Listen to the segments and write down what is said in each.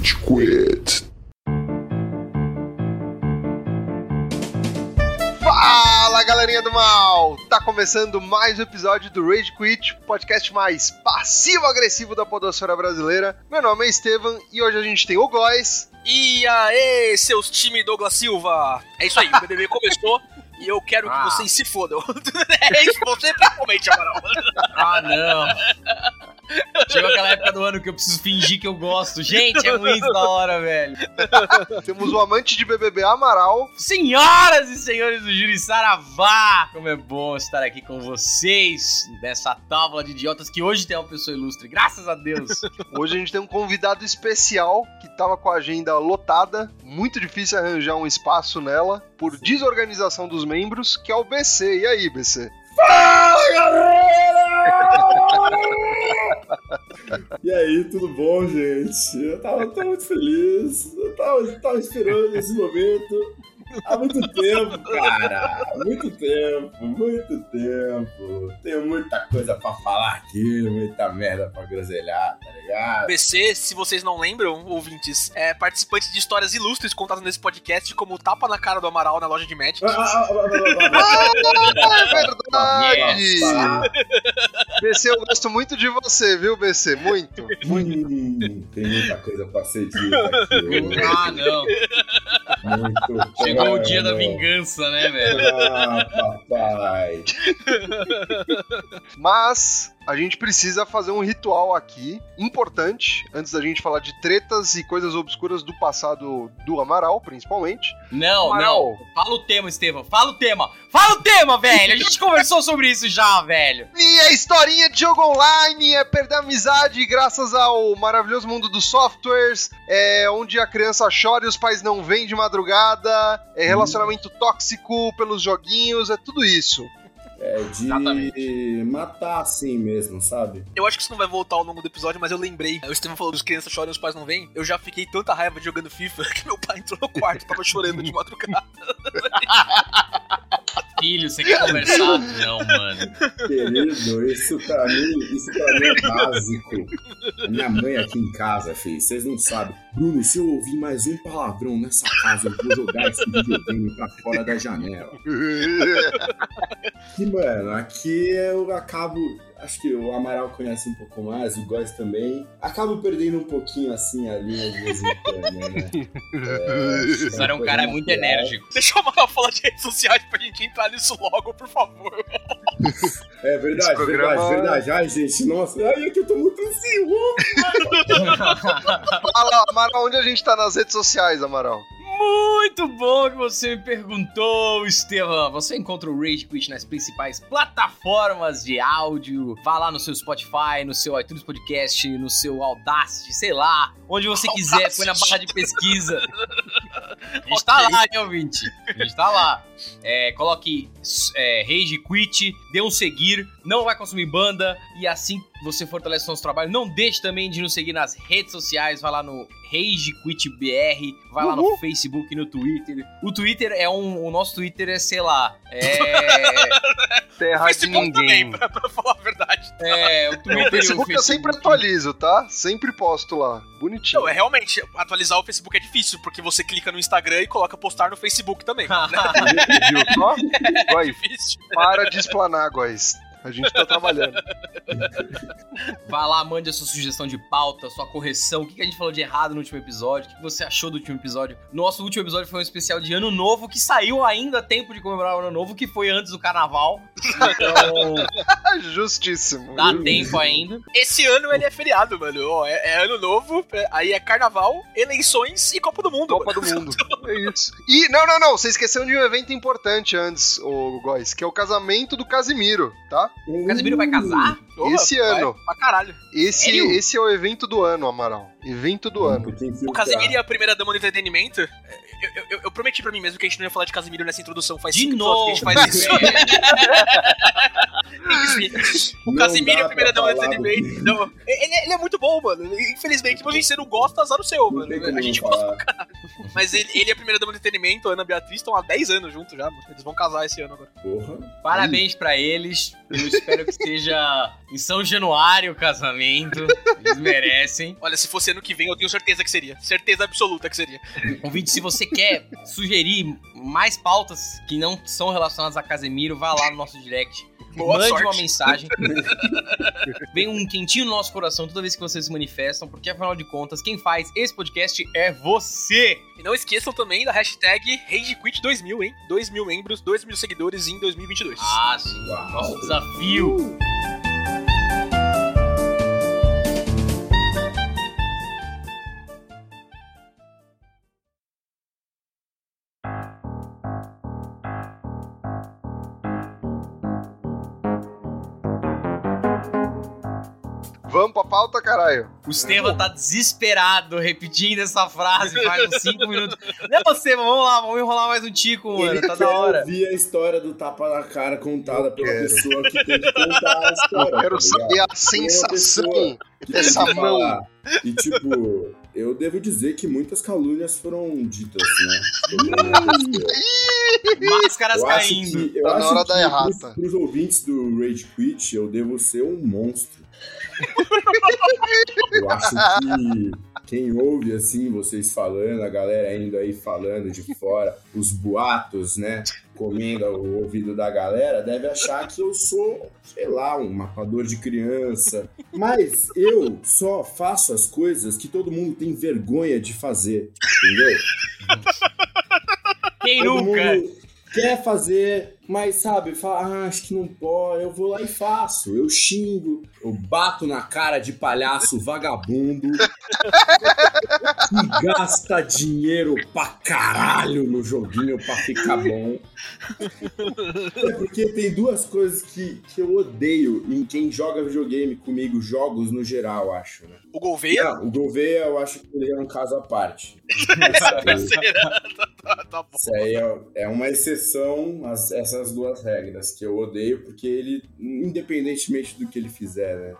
Rage Quit. Fala galerinha do mal! Tá começando mais um episódio do Rage Quit, podcast mais passivo-agressivo da podosfera brasileira. Meu nome é Estevam e hoje a gente tem o Góis. E aí, seus time Douglas Silva! É isso aí, o BBB começou e eu quero que Ah. vocês se fodam. é isso, você principalmente, Amaral. Ah, não. Chegou aquela época do ano que eu preciso fingir que eu gosto. Gente, é muito da hora, velho. Temos o amante de BBB Amaral. Senhoras e senhores do Júri Saravá, como é bom estar aqui com vocês nessa tábua de idiotas que hoje tem uma pessoa ilustre, graças a Deus. Hoje a gente tem um convidado especial que tava com a agenda lotada, muito difícil arranjar um espaço nela por desorganização dos membros, que é o BC. E aí, BC? E aí, tudo bom, gente? Eu tava, tava muito feliz. Eu tava, tava esperando esse momento há muito tempo, cara. Muito tempo, muito tempo. Tenho muita coisa pra falar aqui, muita merda pra groselhar, tá ligado? BC, se vocês não lembram, ouvintes, é participante de histórias ilustres contadas nesse podcast, como o tapa na cara do Amaral na loja de Magic. Ah, é verdade! BC, eu gosto muito de você, viu, BC? Muito. Hum, tem muita coisa pra ser dita aqui. ah, não. Muito Chegou o dia da vingança, né, velho? Ah, papai. Mas a gente precisa fazer um ritual aqui importante, antes da gente falar de tretas e coisas obscuras do passado do Amaral, principalmente. Não, Amaral. não. Fala o tema, Estevam. Fala o tema. Fala o tema, velho. A gente conversou sobre isso já, velho. E a historinha de jogo online é perder a amizade graças ao maravilhoso mundo dos softwares, é onde a criança chora e os pais não vêm de madrugada, é relacionamento tóxico pelos joguinhos, é tudo isso. É de Exatamente. matar assim mesmo, sabe? Eu acho que isso não vai voltar ao longo do episódio, mas eu lembrei. O Steven falou dos crianças choram e os pais não vêm. Eu já fiquei tanta raiva jogando FIFA que meu pai entrou no quarto e tava chorando de madrugada. Filho, você quer conversar? Não, mano. Querido, isso pra mim, isso pra mim é básico. A minha mãe aqui em casa, filho, vocês não sabem. Bruno, se eu ouvir mais um palavrão nessa casa, eu vou jogar esse videogame pra fora da janela. E, mano, aqui eu acabo. Acho que o Amaral conhece um pouco mais, o Góis também. Acabo perdendo um pouquinho assim a linha de vez em quando, né? É, que Você era um cara muito natural. enérgico. Deixa o Amaral falar de redes sociais pra gente entrar nisso logo, por favor. É verdade, programa- verdade, verdade. Ai, gente, nossa, ai, é que eu tô muito ansioso. Fala, Amaral, onde a gente tá nas redes sociais, Amaral? Muito bom que você me perguntou, Estevam. Você encontra o Rage Quit nas principais plataformas de áudio. Vá lá no seu Spotify, no seu iTunes Podcast, no seu Audacity, sei lá. Onde você quiser, põe na barra de pesquisa. A gente tá lá, hein, ouvinte? A gente tá lá. É, coloque é, Rage Quit, dê um seguir, não vai consumir banda e assim você fortalece o nosso trabalho. Não deixe também de nos seguir nas redes sociais, vai lá no Rage Quit BR, vai lá no Facebook e no Twitter. O Twitter é um. O nosso Twitter é, sei lá. É. Terra de Facebook também, ninguém. pra, pra falar a verdade. é o Twitter o Facebook eu sempre atualizo, tá? Sempre posto lá. Bonitinho. Não, é realmente, atualizar o Facebook é difícil, porque você clica no Instagram e coloca postar no Facebook também. né? Viu só? É Vai, difícil. para de explanar, Góis. A gente tá trabalhando. Vai lá, mande a sua sugestão de pauta, sua correção, o que a gente falou de errado no último episódio, o que você achou do último episódio. Nosso último episódio foi um especial de Ano Novo, que saiu ainda a tempo de comemorar o Ano Novo, que foi antes do Carnaval. Então, Justíssimo. dá tempo ainda. Esse ano ele é feriado, mano. É, é ano novo, é- aí é carnaval, eleições e Copa do Mundo. Copa do mano. Mundo. É isso. E, não, não, não. Você esqueceu de um evento importante antes, ô Góis, que é o casamento do Casimiro, tá? O Casimiro vai casar? Porra, Esse vai ano. Pra caralho. Esse, Sério? esse é o evento do ano, Amaral. Evento do ano. Tem que O Casemiro e a primeira dama do entretenimento. Eu, eu- eu- prometi pra mim mesmo que a gente não ia falar de Casimiro nessa introdução. Faz De cinco novo, episódios que a gente faz isso. o Casimiro a dama do falar entretenimento. do- Não, ele, ele é muito bom, mano. Infelizmente, se você não gosta, azar o seu, Não mano. A gente gosta pra caralho. Mas ele, ele e a primeira dama do entretenimento, a Ana Beatriz, estão há 10 anos juntos já, mano. Eles vão casar esse ano agora. Porra. Parabéns pra eles. Eu espero que esteja em São Januário o casamento. Eles merecem. Olha, se fosse ano que vem, eu tenho certeza que seria. Certeza absoluta que seria. Convite, se você quer sugerir mais pautas que não são relacionadas a Casemiro, vá lá no nosso direct. Boa Mande sorte. uma mensagem. Vem um quentinho no nosso coração toda vez que vocês se manifestam, porque afinal de contas, quem faz esse podcast é você. E não esqueçam também da hashtag RageQuit2000, hein? 2 mil membros, 2 mil seguidores em 2022. Ah, sim. Uau. Nosso desafio. Vamos pra pauta, caralho. O Estevam tá desesperado repetindo essa frase faz uns 5 minutos. Não, Estevam, vamos lá, vamos enrolar mais um tico, mano. Ele Tá da hora. ouvir a história do tapa na cara contada pela pessoa que tem que contar a história. Eu quero tá saber a sensação pessoa mão. falar. E tipo, eu devo dizer que muitas calúnias foram ditas, né? Máscaras Eu acho caindo. que, eu Tá na hora da errata. Pros, pros ouvintes do Rage Quit, eu devo ser um monstro. Eu acho que quem ouve assim, vocês falando, a galera indo aí falando de fora, os boatos, né? Comendo o ouvido da galera, deve achar que eu sou, sei lá, um matador de criança. Mas eu só faço as coisas que todo mundo tem vergonha de fazer, entendeu? Quem Todo nunca? mundo quer fazer, mas sabe, fala, ah, acho que não pode, eu vou lá e faço. Eu xingo, eu bato na cara de palhaço vagabundo que gasta dinheiro pra caralho no joguinho pra ficar bom. É porque tem duas coisas que, que eu odeio em quem joga videogame comigo, jogos no geral, acho, né? O Gouveia? Não, o Gouveia eu acho que ele é um caso à parte. Será? tá, tá bom. Isso aí é, é uma exceção, as- essas duas regras, que eu odeio, porque ele, independentemente do que ele fizer, né?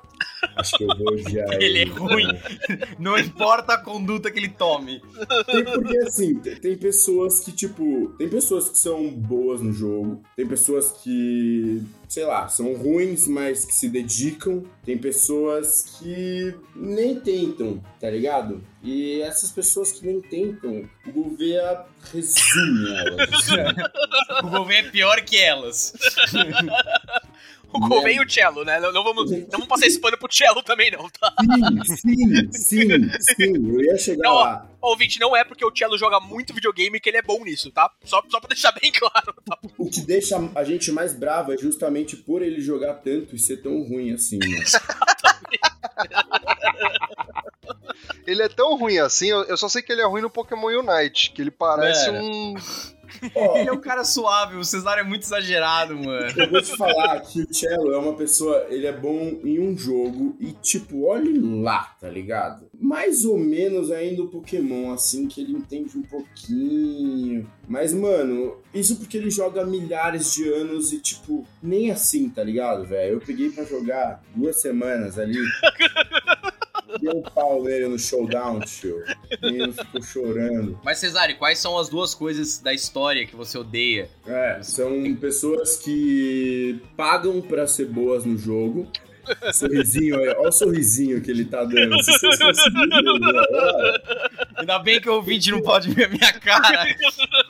Acho que eu vou odiar ele. Ele é ruim. Não importa a conduta que ele tome. Tem, porque assim, tem, pessoas que, tipo, tem pessoas que são boas no jogo, tem pessoas que, sei lá, são ruins, mas que se dedicam, tem pessoas que nem tentam, tá ligado? E essas pessoas que nem tentam, o Gouveia resume elas. O governo é pior que elas. O Gouveia e o Cello, né? Não, não vamos, não vamos passar esse pano pro Cello também, não, tá? Sim, sim, sim, sim, eu ia chegar Não, ó. lá. Ouvinte, não é porque o Cello joga muito videogame que ele é bom nisso, tá? Só, só pra deixar bem claro, tá? O que deixa a gente mais brava é justamente por ele jogar tanto e ser tão ruim assim, né? Ele é tão ruim assim, eu, eu só sei que ele é ruim no Pokémon Unite, que ele parece Mano. um. Ó, Ele é um cara suave, o Cesário é muito exagerado, mano. eu vou te falar que o Cello é uma pessoa, ele é bom em um jogo e, tipo, olhe lá, tá ligado? Mais ou menos ainda o Pokémon, assim, que ele entende um pouquinho. Mas, mano, isso porque ele joga milhares de anos e, tipo, nem assim, tá ligado, velho? Eu peguei pra jogar duas semanas ali. Um pau nele no showdown, tio. E ele ficou chorando. Mas, Cesário, quais são as duas coisas da história que você odeia? É, são pessoas que pagam pra ser boas no jogo. Sorrisinho, olha, olha o sorrisinho que ele tá dando. Se vocês conseguirem ver, olha, Ainda bem que o ouvinte não pode ver a minha cara.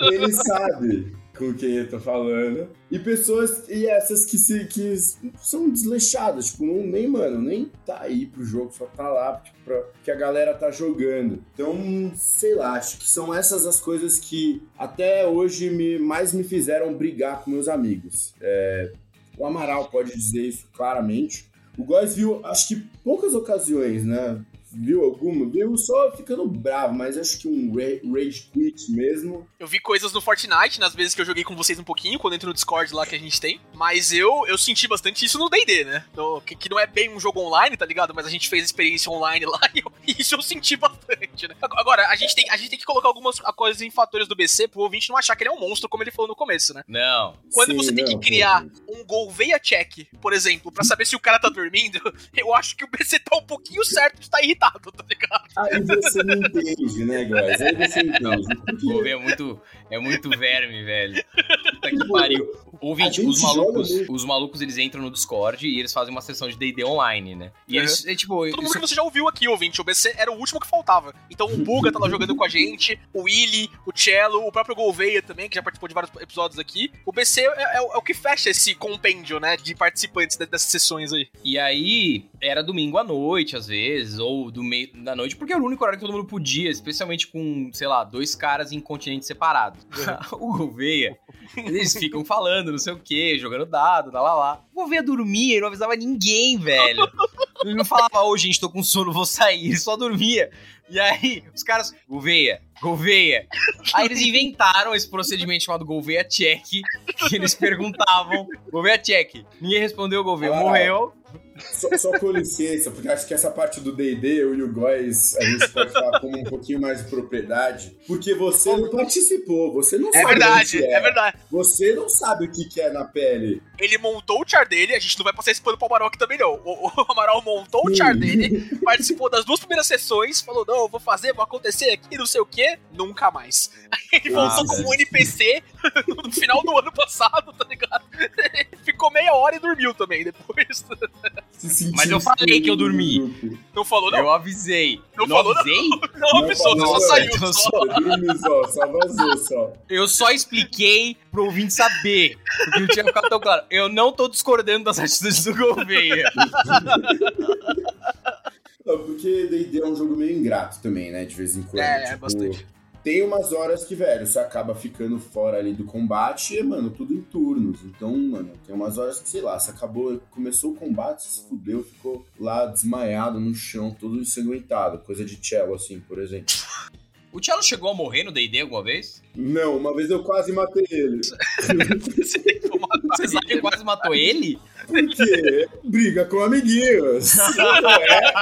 ele sabe com quem eu tô falando. E pessoas, e essas que, se, que são desleixadas, tipo, não, nem, mano, nem tá aí pro jogo, só tá lá, tipo, pra, que a galera tá jogando. Então, sei lá, acho que são essas as coisas que até hoje me, mais me fizeram brigar com meus amigos. É, o Amaral pode dizer isso claramente. O Góis viu, acho que poucas ocasiões, né? Viu alguma? Viu só ficando bravo, mas acho que um ra- rage quit mesmo. Eu vi coisas no Fortnite, nas vezes que eu joguei com vocês um pouquinho, quando entro no Discord lá que a gente tem. Mas eu, eu senti bastante isso no D&D, né? No- que, que não é bem um jogo online, tá ligado? Mas a gente fez experiência online lá e eu- isso eu senti bastante, né? Agora, a gente tem, a gente tem que colocar algumas coisas em fatores do BC pro ouvinte não achar que ele é um monstro, como ele falou no começo, né? Não. Quando Sim, você tem não, que criar pô. um Gouveia check, por exemplo, pra saber se o cara tá dormindo, eu acho que o BC tá um pouquinho certo de estar irritado, tá ligado? Aí você não entende, né, guys? Aí você entende. Gouveia é muito, é muito verme, velho. Puta que pariu. Ouvinte, os malucos, joga os malucos, eles entram no Discord e eles fazem uma sessão de D&D online, né? E eles, é, tipo... Todo mundo isso- que você já ouviu aqui, ouvinte. O BC era o último que faltava. Então o Buga tá lá jogando com a gente, o Willy, o Cello, o próprio Gouveia também, que já participou de vários episódios aqui. O BC é, é o- é o que fecha esse compêndio, né, de participantes de- dessas sessões aí. E aí, era domingo à noite, às vezes, ou do meio da noite, porque era o único horário que todo mundo podia, especialmente com, sei lá, dois caras em continentes separados. o Gouveia, eles ficam falando, não sei o quê, jogando dado, lá lá lá. O Gouveia dormia e não avisava ninguém, velho. Ele não falava, ô gente, tô com sono, vou sair. Ele só dormia. E aí, os caras, Gouveia, Gouveia. Aí eles inventaram esse procedimento chamado Gouveia Check, que eles perguntavam, Gouveia Check. Ninguém respondeu, Gouveia Ah. morreu. Só, só com licença, porque acho que essa parte do D&D, eu e o Góis, a gente pode falar com um pouquinho mais de propriedade, porque você não participou, você não É sabe o verdade, que é. é verdade. Você não sabe o que que é na pele. Ele montou o char dele, a gente não vai passar esse pano pro Amaral aqui também, não. O, o Amaral montou o char dele, participou das duas primeiras sessões, falou, não, eu vou fazer, vou acontecer aqui, não sei o quê, nunca mais. Ele Ah, voltou velho. como um NPC no final do ano passado, tá ligado? Ficou meia hora e dormiu também depois. Se Mas eu falei que eu dormi. Não falou, não? Eu avisei. Não falou, não? avisei? Não, Não avisou, você falou, só saiu. então só. só- Eu dormi só, só vazou só. Eu só expliquei pro ouvinte saber. Porque não tinha ficado tão claro. Eu não tô discordando das atitudes do Gouveia. Não, Porque D&D é um jogo meio ingrato também, né? De vez em quando. É, é tipo, bastante. Tem umas horas que, velho, você acaba ficando fora ali do combate e, mano, tudo em turnos. Então, mano, tem umas horas que, sei lá, você acabou, começou o combate, se fudeu, ficou lá desmaiado no chão, todo ensanguentado. Coisa de cello, assim, por exemplo. O Tchelo chegou a morrer no D&D alguma vez? Não, uma vez eu quase matei ele. Você Você sabe que quase matou ele? Porque briga com amiguinhos. é,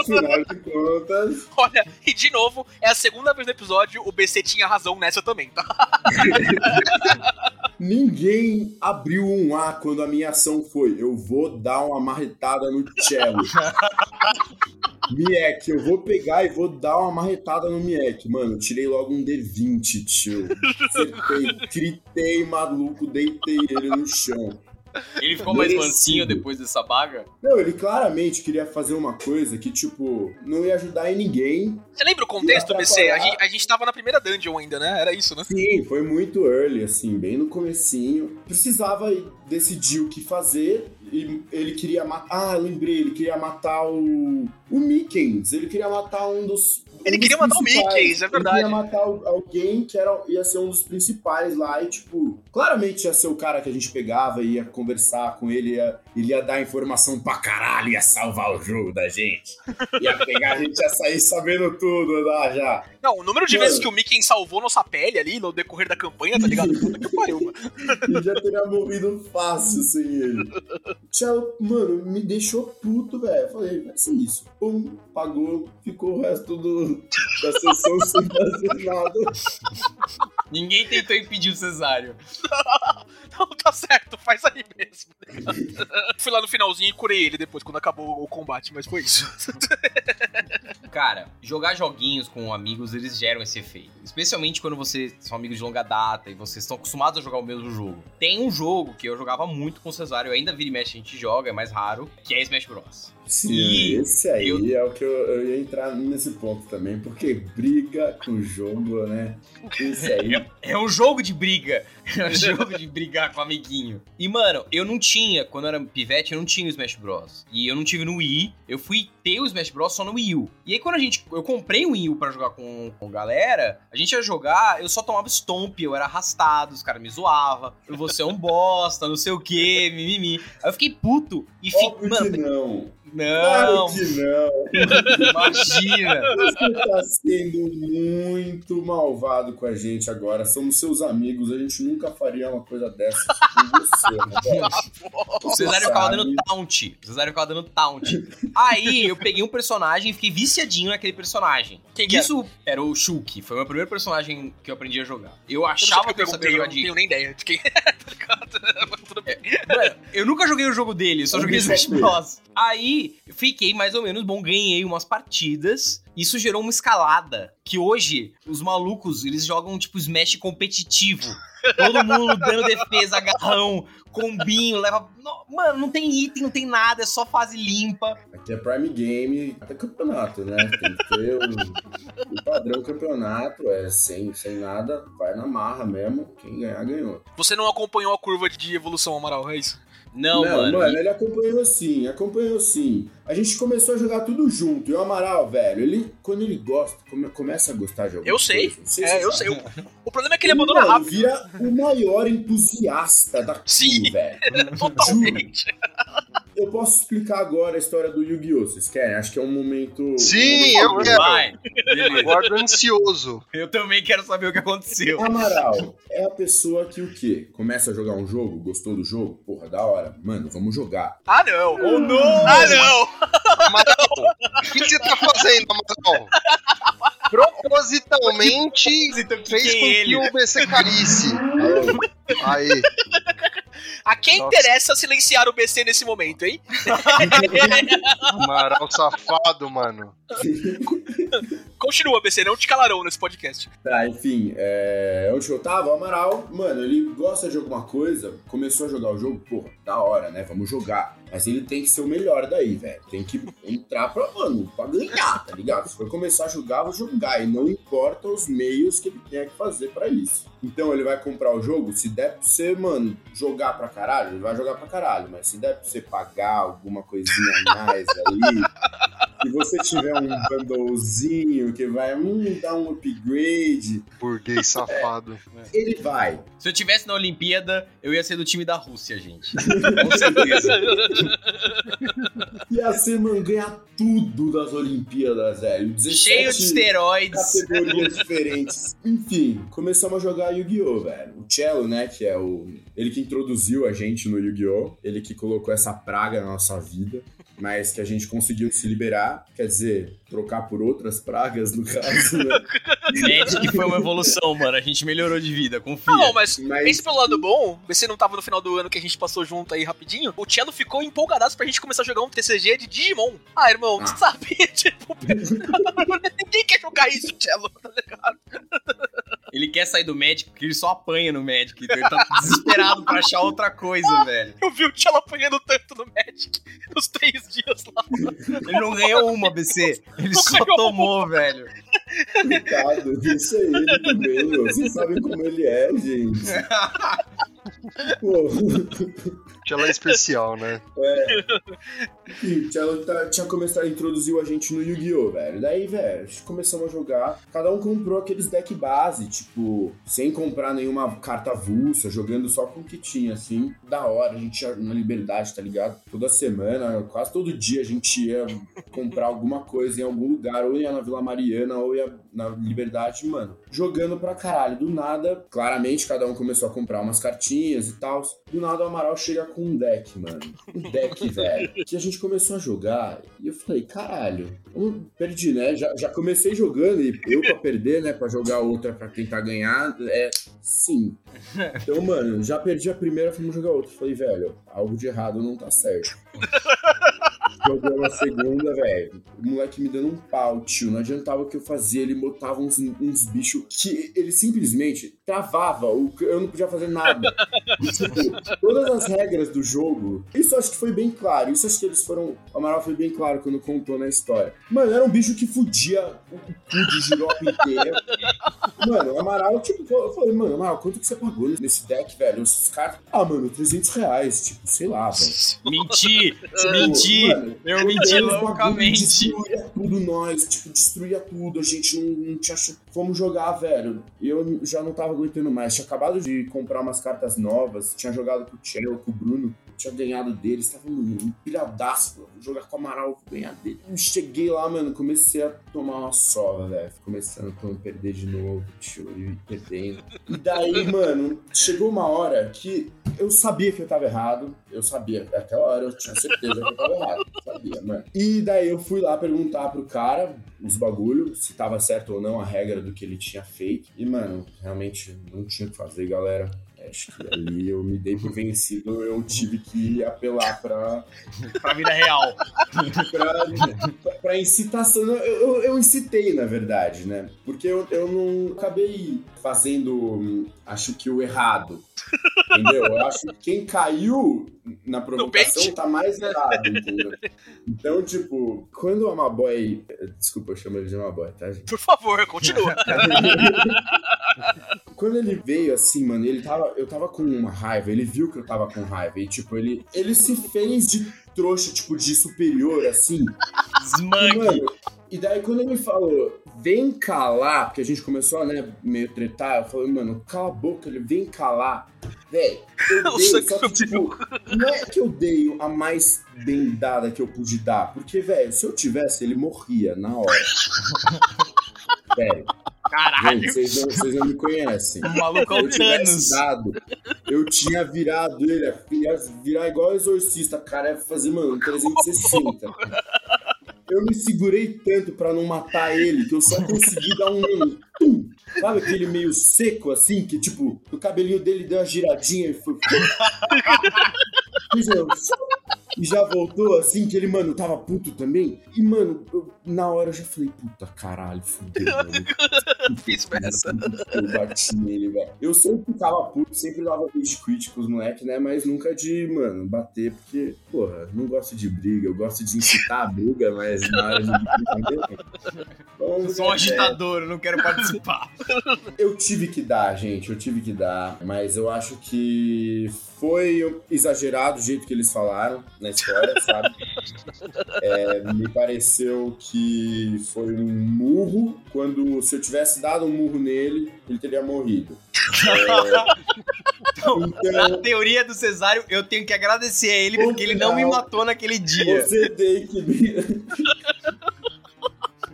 afinal de contas. Olha, e de novo, é a segunda vez no episódio, o BC tinha razão nessa também, tá? Ninguém abriu um A quando a minha ação foi: eu vou dar uma marretada no cello. Miek, eu vou pegar e vou dar uma marretada no Miek. Mano, tirei logo um D20, tio. Acertei, gritei, maluco, deitei ele no chão. Ele ficou mais mansinho depois dessa baga? Não, ele claramente queria fazer uma coisa que, tipo, não ia ajudar em ninguém. Você lembra o contexto, BC? A gente, a gente tava na primeira dungeon ainda, né? Era isso, né? Sim, foi muito early, assim, bem no comecinho. Precisava decidir o que fazer e ele queria matar... Ah, lembrei, ele queria matar o... O Mickens, ele queria matar um dos... Ele queria matar o principais. Mickens, é verdade. Ele queria matar al- alguém que era, ia ser um dos principais lá e, tipo... Claramente ia ser o cara que a gente pegava e ia conversar com ele, ia, ele ia dar informação pra caralho, ia salvar o jogo da gente. Ia pegar, a gente ia sair sabendo tudo lá já. Não, o número de Mano. vezes que o Mickey salvou nossa pele ali no decorrer da campanha, tá ligado? Puta que pariu, mano. Eu já teria morrido fácil sem ele. Tchau, mano, me deixou puto, velho. Falei, vai ser isso. Pum, pagou, ficou o resto do, da sessão sem fazer nada. Ninguém tentou impedir o cesário. Não, tá certo, faz aí mesmo. Fui lá no finalzinho e curei ele depois, quando acabou o combate, mas foi isso. Cara, jogar joguinhos com amigos, eles geram esse efeito. Especialmente quando vocês são amigos de longa data e vocês estão acostumados a jogar o mesmo jogo. Tem um jogo que eu jogava muito com o Cesário, eu ainda vira e mexe a gente joga, é mais raro, que é Smash Bros. Sim, E esse aí eu- é o que eu, eu ia entrar nesse ponto também, porque briga com o jogo, né? Esse aí. É um jogo de briga. É um jogo de brigar com o amiguinho. E, mano, eu não tinha, quando eu era pivete, eu não tinha o Smash Bros. E eu não tive no Wii. Eu fui ter o Smash Bros só no Wii U. E aí, quando a gente. Eu comprei um Wii U pra jogar com, com galera, a gente ia jogar, eu só tomava stomp, eu era arrastado, os caras me zoavam. Você é um bosta, não sei o que, mimimi. Aí eu fiquei puto. E fiquei. Mano, não. Não, Claro que não. imagina. Você tá sendo muito malvado com a gente agora. Somos seus amigos. A gente nunca faria uma coisa dessa com você, né? O Cesário ficava dando taunt. O Cesário ficava dando taunt. Aí eu peguei um personagem e fiquei viciadinho naquele personagem. Quem que era? Isso era o Shulk. Foi o meu primeiro personagem que eu aprendi a jogar. Eu Eu achava porque que eu eu sabia perguntei, eu jogar não de. tenho nem ideia de quem é, tá. Mano, eu nunca joguei o jogo dele, eu só Eu joguei Smash Bros. Aí, fiquei mais ou menos bom, ganhei umas partidas. Isso gerou uma escalada. Que hoje, os malucos, eles jogam tipo Smash competitivo. Todo mundo dando defesa, agarrão, combinho, leva. Não, mano, não tem item, não tem nada, é só fase limpa. Aqui é Prime Game, até campeonato, né? Tem que ter o, o padrão campeonato, é sem, sem nada, vai na marra mesmo. Quem ganhar, ganhou. Você não acompanhou a curva de evolução, Amaral, é isso? Não, mano. mano, ele acompanhou sim, acompanhou sim. A gente começou a jogar tudo junto. E o Amaral, velho, ele, quando ele gosta, come- começa a gostar de alguma Eu sei. coisa, não sei se É, você eu sabe. sei. O, o problema é que ele Ele, abandona rápido. vira o maior entusiasta daquilo, Sim. velho. Totalmente. Eu posso explicar agora a história do Yu-Gi-Oh! Vocês querem? Acho que é um momento. Sim, um eu momento- quero. Vai. Beleza. Aguardo ansioso. Eu também quero saber o que aconteceu. Amaral é a pessoa que o quê? Começa a jogar um jogo, gostou do jogo? Porra, da hora. Mano, vamos jogar. Ah, não. Oh, não! Ah, não. Amaral, o que você tá fazendo, Amaral? Propositalmente Então, que fez que é com ele? que o BC caísse. Aí. A quem Nossa. interessa silenciar o BC nesse momento, hein? Amaral safado, mano. Continua, BC, não te calarão nesse podcast. Tá, enfim, é... onde eu tava, o Amaral, mano, ele gosta de alguma coisa, começou a jogar o jogo, porra, da hora, né? Vamos jogar. Mas ele tem que ser o melhor daí, velho. Tem que entrar pra, mano, pra ganhar, tá ligado? Se for começar a jogar, vou jogar. E não importa os meios que ele tenha que fazer pra isso. Então ele vai comprar o jogo, se der pra você, mano, jogar pra caralho, ele vai jogar pra caralho. Mas se der pra você pagar alguma coisinha mais aí, se você tiver um bundlezinho que vai hum, dar um upgrade, Burguês safado. ele vai. Se eu tivesse na Olimpíada, eu ia ser do time da Rússia, gente. Com certeza. Ia ser, mano, ganhar tudo das Olimpíadas, velho. 17 Cheio de esteroides. categorias diferentes. Enfim, começamos a jogar Yu-Gi-Oh, velho. O Cello, né, que é o... Ele que introduziu a gente no Yu-Gi-Oh! Ele que colocou essa praga na nossa vida, mas que a gente conseguiu se liberar. Quer dizer, trocar por outras pragas, no caso, né? Magic foi uma evolução, mano. A gente melhorou de vida, confia. Não, mas Mas- pense pelo lado bom, você não tava no final do ano que a gente passou junto aí rapidinho. O Cello ficou empolgadaço pra gente começar a jogar um TCG de Digimon. Ah, irmão, Ah. você sabe? tipo, ninguém quer jogar isso, Cello, tá ligado? Ele quer sair do Magic porque ele só apanha no Magic. Então ele tá desesperado pra achar outra coisa, velho. Eu vi o Cello apanhando tanto no Magic nos três dias lá. Ele não ganhou uma, BC. Ele só ganhou tomou, velho. Coitado, deixa ele também, meu. Vocês sabem como ele é, gente. Pô, Ela é especial, né? enfim, tinha, tá- tinha começado a introduzir a gente no Yu-Gi-Oh, velho. Daí, velho, começamos a jogar. Cada um comprou aqueles deck base, tipo, sem comprar nenhuma carta avulsa, jogando só com o que tinha, assim. Da hora, a gente ia na liberdade, tá ligado? Toda semana, quase todo dia a gente ia comprar alguma coisa em algum lugar, ou ia na Vila Mariana, ou ia na Liberdade, mano. Jogando pra caralho. Do nada, claramente, cada um começou a comprar umas cartinhas e tal. Do nada o Amaral chega com um deck, mano. Um deck, velho. Que a gente começou a jogar e eu falei, caralho, eu perdi, né? Já, já comecei jogando e eu pra perder, né? Pra jogar outra pra tentar ganhar, é sim. Então, mano, já perdi a primeira, fomos jogar outra. Falei, velho, algo de errado não tá certo. Jogamos a segunda, velho. O moleque me dando um pau, tio. Não adiantava o que eu fazia. Ele botava uns, uns bichos que ele simplesmente travava. O, eu não podia fazer nada. Tipo, todas as regras do jogo. Isso acho que foi bem claro. Isso acho que eles foram. O Amaral foi bem claro quando contou na história. Mano, era um bicho que fudia o cu de giropa inteira. Mano, o Amaral, tipo, eu falei, mano, Amaral, quanto que você pagou nesse deck, velho? Os caras. Ah, mano, 300 reais. Tipo, sei lá, velho. Menti, Tipo, menti. mano, Eu menti loucamente. Destruía tudo nós, tipo, destruía tudo. A gente não, não tinha. ch- Fomos jogar, velho. Eu já não tava aguentando mais. Tinha acabado de comprar umas cartas novas. Tinha jogado com o Tchelo, com o Bruno. Tinha ganhado deles. Tava um pilhadaço. Vou jogar com o Amaral, ganhar dele. Eu cheguei lá, mano. Comecei a tomar uma sova, velho. Começando a perder de novo. Tio, e perdendo. E daí, mano, chegou uma hora que eu sabia que eu tava errado. Eu sabia. Naquela hora eu tinha certeza que eu tava errado. Sabia, mano. E daí eu fui lá perguntar pro cara os bagulho, se tava certo ou não a regra do que ele tinha feito. E, mano, realmente não tinha o que fazer, galera. Acho que ali eu me dei por vencido, eu tive que apelar pra, Pra vida real. pra, pra incitação. Eu, eu, eu incitei, na verdade, né? Porque eu, eu não acabei fazendo, acho que o errado. Entendeu? Eu acho que quem caiu na provocação tá mais errado, entendeu? Então, tipo, quando o Amaboy. Desculpa, eu chamo ele de Amaboy, tá, gente? Por favor, continua. Quando ele veio assim, mano, ele tava, eu tava com uma raiva, ele viu que eu tava com raiva e tipo, ele, ele se fez de trouxa, tipo, de superior assim. Smug. mano, e daí quando ele falou, vem calar, porque a gente começou a, né, meio tretar, eu falei, mano, cala a boca, ele vem calar. Véi, eu dei, só que, tipo, não é que eu dei a mais bem dada que eu pude dar, porque, velho, se eu tivesse, ele morria na hora. Velho, Caralho. gente, vocês não, vocês não me conhecem. O maluco é eu o Thanos. dado, eu tinha virado ele, ia virar igual exorcista, cara, ia fazer, mano, um 360. Eu me segurei tanto pra não matar ele que eu só consegui dar um. tum. Sabe aquele meio seco assim, que tipo, o cabelinho dele deu uma giradinha e foi. Fiz um- E já voltou assim, que ele, mano, tava puto também. E, mano, eu- na hora eu já falei, puta caralho, fudeu, mano. Fiz essa. Eu bati nele, velho. Eu sempre ficava puto, sempre dava quit com os moleques, né? Mas nunca de, mano, bater, porque, porra, não gosto de briga. Eu gosto de incitar a briga, mas na hora de briga? Eu sou um agitador, eu não quero participar. Eu tive que dar, gente, eu tive que dar, mas eu acho que foi exagerado o jeito que eles falaram na história, sabe? É, me pareceu que foi um murro, quando se eu tivesse dado um murro nele, ele teria morrido. Então, Então, na teoria do Cesário, eu tenho que agradecer a ele porque ele não me matou naquele dia. você tem que.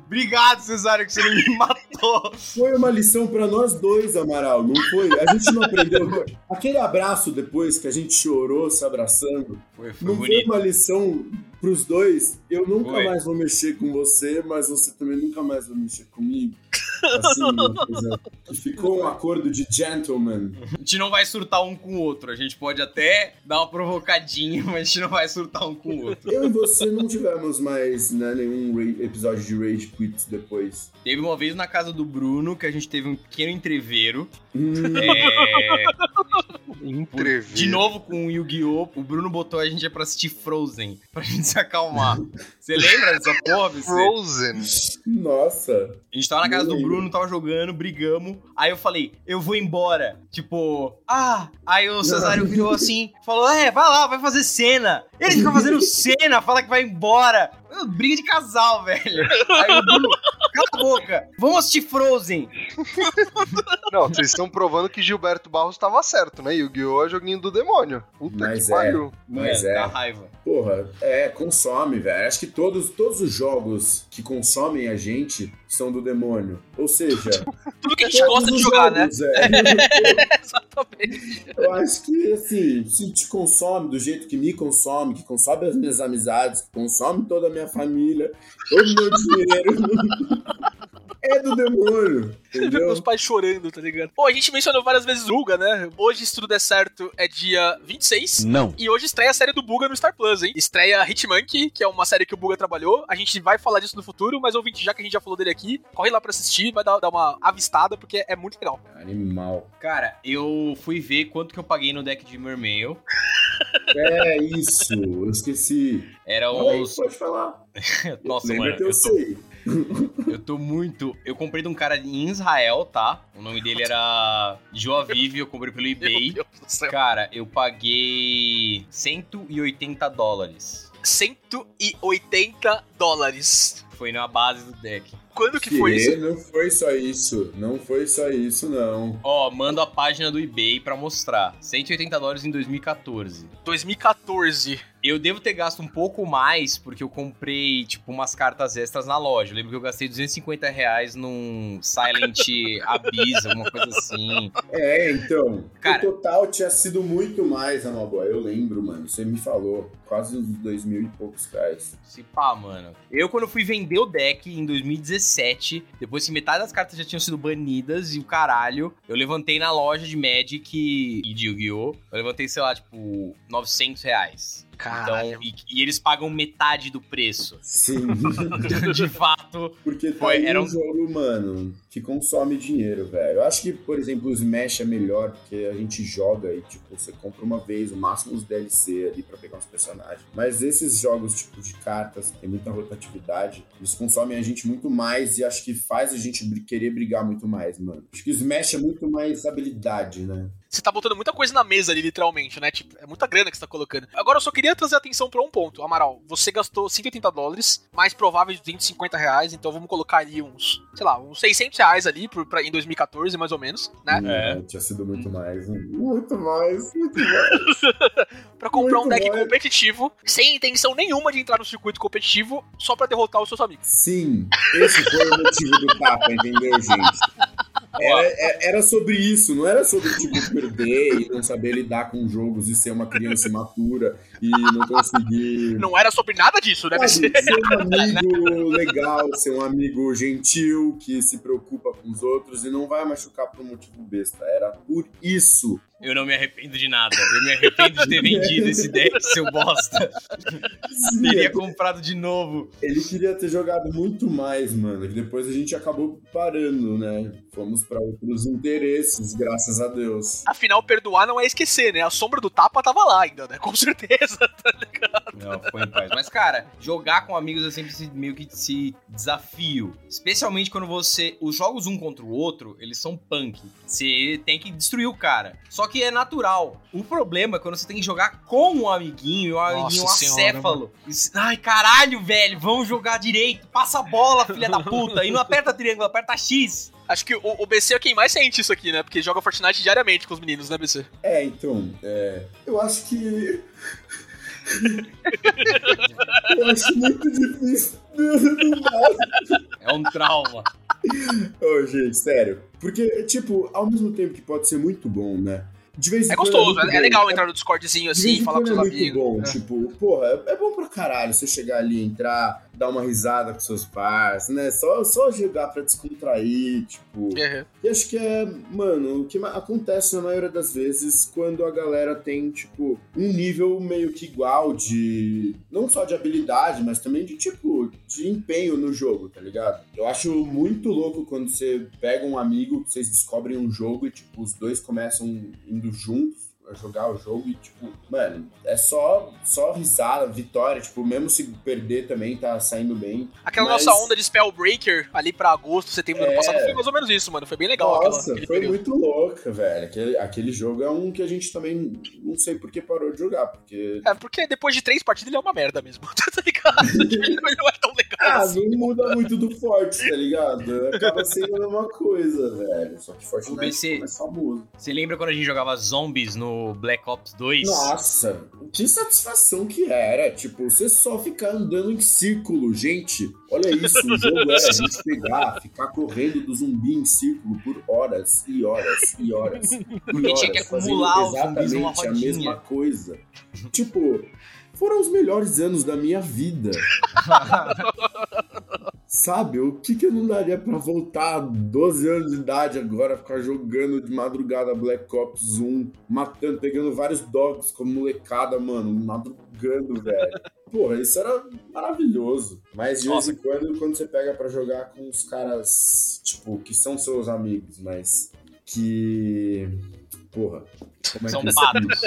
Obrigado, Cesário, que você não me matou. Foi uma lição pra nós dois, Amaral, não foi? A gente não aprendeu. Aquele abraço depois que a gente chorou se abraçando, Foi, não foi uma lição pros dois? Eu nunca Foi. mais vou mexer com você, mas você também nunca mais vai mexer comigo. Assim, uma coisa que ficou um acordo de gentleman. A gente não vai surtar um com o outro. A gente pode até dar uma provocadinha, mas a gente não vai surtar um com o outro. Eu e você não tivemos mais né, nenhum episódio de Rage Quits depois. Teve uma vez na casa do Bruno que a gente teve um pequeno entreveiro. Hum, É, Entrevista. de novo com o Yu-Gi-Oh! O Bruno botou a gente pra assistir Frozen, pra gente se acalmar. Você lembra dessa porra? Frozen. nossa. A gente tava na casa do. Bruno, tava jogando, brigamos. Aí eu falei, eu vou embora. Tipo, ah. Aí o Cesário virou assim, falou: é, vai lá, vai fazer cena. Ele fica fazendo cena, fala que vai embora. Briga de casal, velho. Aí o Bruno, cala a boca, vamos assistir Frozen. Não, vocês estão provando que Gilberto Barros estava certo, né? Yu-Gi-Oh! é joguinho do demônio. Puta Mas que é. pariu. Mas Mano, é. Dá raiva. Porra, é, consome, velho. Acho que todos, todos os jogos que consomem a gente são do demônio. Ou seja, Tudo que a gente gosta de jogar, né? jogos, é. Exatamente. Eu acho que, assim, se te consome do jeito que me consome, que consome as minhas amizades, que consome toda a minha família, todo o meu dinheiro, é do demônio, Ver entendeu? meus pais chorando, tá ligado? Pô, a gente mencionou várias vezes o Buga, né? Hoje, se tudo der certo, é dia 26. Não. E hoje estreia a série do Buga no Star Plus, hein? Estreia Hitmonkey, que é uma série que o Buga trabalhou. A gente vai falar disso no futuro, mas ouvinte, já que a gente já falou dele aqui, corre lá pra assistir, vai dar, dar uma avistada, porque é muito legal. Animal. Cara, eu fui ver quanto que eu paguei no deck de Mermail. É isso, eu esqueci. Era os. pode falar. Nossa, Lembra mano. que eu, Eu tô, sei. eu tô muito. Eu comprei de um cara em Israel, tá? O nome dele era Joaviv, eu comprei pelo eBay. Cara, eu paguei 180 dólares. 180 dólares. Foi na base do deck. Quando que foi isso? Não foi só isso, não foi só isso, não. Ó, mando a página do eBay pra mostrar. 180 dólares em 2014. 2014. Eu devo ter gasto um pouco mais, porque eu comprei, tipo, umas cartas extras na loja. Eu lembro que eu gastei 250 reais num Silent Abyss, alguma coisa assim. É, então, Cara- o total tinha sido muito mais, Amaboy. Eu lembro, mano, você me falou. Quase uns dois mil e poucos reais. Se pá, mano. Eu, quando fui vender o deck em 2016, 2017, depois que metade das cartas já tinham sido banidas e o caralho, eu levantei na loja de Magic e de Yu-Gi-Oh! Eu levantei, sei lá, tipo, 900 reais. Caralho. Então, e, e eles pagam metade do preço. Sim. de fato. Porque tá Foi, era um um- jogo, mano, que consome dinheiro, velho. Eu acho que, por exemplo, o Smash é melhor porque a gente joga e, tipo, você compra uma vez, o máximo os DLC ali pra pegar uns personagens. Mas esses jogos, tipo, de cartas, tem muita rotatividade, eles consomem a gente muito mais e acho que faz a gente querer brigar muito mais, mano. Acho que o Smash é muito mais habilidade, né? Você tá botando muita coisa na mesa ali, literalmente, né? Tipo, é muita grana que você tá colocando. Agora, eu só queria trazer atenção pra um ponto. Amaral, você gastou 180 dólares, mais provável de 250 reais, então vamos colocar ali uns, sei lá, uns 600 reais ali pro, pra, em 2014, mais ou menos, né? Não, tinha sido muito mais. Muito mais, muito mais. Pra comprar um Muito deck bom. competitivo, sem intenção nenhuma de entrar no circuito competitivo, só pra derrotar os seus amigos. Sim, esse foi o motivo do tapa, entendeu, gente? Era, é- era sobre isso, não era sobre, tipo, perder e não saber lidar com jogos e ser uma criança imatura e não conseguir. Não era sobre nada disso, né? Ser um amigo legal, ser um amigo gentil, que se preocupa com os outros e não vai machucar por um motivo besta. Era por isso. Eu não me arrependo de nada. Eu me arrependo de ter vendido esse deck, seu bosta. Sim, Teria comprado de novo. Ele queria ter jogado muito mais, mano. E depois a gente acabou parando, né? Fomos pra outros interesses, graças a Deus. Afinal, perdoar não é esquecer, né? A sombra do tapa tava lá ainda, né? Com certeza. Não, foi em paz. Mas, cara, jogar com amigos é sempre esse- meio que esse desafio. Especialmente quando você. Os jogos um contra o outro, eles são punk. Você tem que destruir o cara. Só que é natural. O problema é quando você tem que jogar com um amiguinho, um amiguinho Nossa senhora, acéfalo. Isso- Ai, caralho, velho, vamos jogar direito. Passa a bola, filha da puta. E não aperta triângulo, aperta X. Acho que o, o BC é quem mais sente isso aqui, né? Porque joga Fortnite diariamente com os meninos, né, BC? É, então, é, eu acho que. Eu acho muito difícil. É um trauma. Ô, gente, sério. Porque, tipo, ao mesmo tempo que pode ser muito bom, né? De vez em É quando gostoso, é, é legal entrar no Discordzinho De vez assim, falar com quando seus é muito amigos. bom, né? tipo, porra, é, é bom pra caralho você chegar ali, entrar, dar uma risada com seus pais, né? Só, só jogar pra descontrair, tipo. Uhum. E acho que é, mano, o que acontece na maioria das vezes quando a galera tem, tipo, um nível meio que igual de. Não só de habilidade, mas também de, tipo, de empenho no jogo, tá ligado? Eu acho muito louco quando você pega um amigo, vocês descobrem um jogo e, tipo, os dois começam indo juntos a jogar o jogo e, tipo, mano, é só, só risada, vitória, tipo, mesmo se perder também tá saindo bem. Aquela Mas- nossa onda de Spellbreaker ali pra agosto, setembro do ano É. passado foi mais ou menos isso, mano. Foi bem legal aquela, Nossa, aquele foi período. muito louca, velho. Aquele, aquele jogo é um que a gente também não sei por que parou de jogar, porque. É, porque depois de três partidas ele é uma merda mesmo, tá ligado? ele não é tão legal Ah, não muda muito do Forte, tá ligado? Acaba sendo a mesma coisa, velho. Só que Fortnite BC. é mais famoso. Você lembra quando a gente jogava zombies no Black Ops 2? Nossa, que satisfação que era. Tipo, você só ficar andando em círculo, gente. Olha isso, o jogo era a gente pegar, ficar correndo do zumbi em círculo por horas e horas e horas. E Porque tinha que acumular exatamente a mesma coisa. Tipo, foram os melhores anos da minha vida. Sabe, o que que eu não daria pra voltar a 12 anos de idade agora, ficar jogando de madrugada Black Ops 1, matando, pegando vários dogs como molecada, mano, madrugando, velho. Porra, isso era maravilhoso. Mas de Nossa. vez em quando, quando você pega pra jogar com os caras, tipo, que são seus amigos, mas que. Porra. Como é São que patos.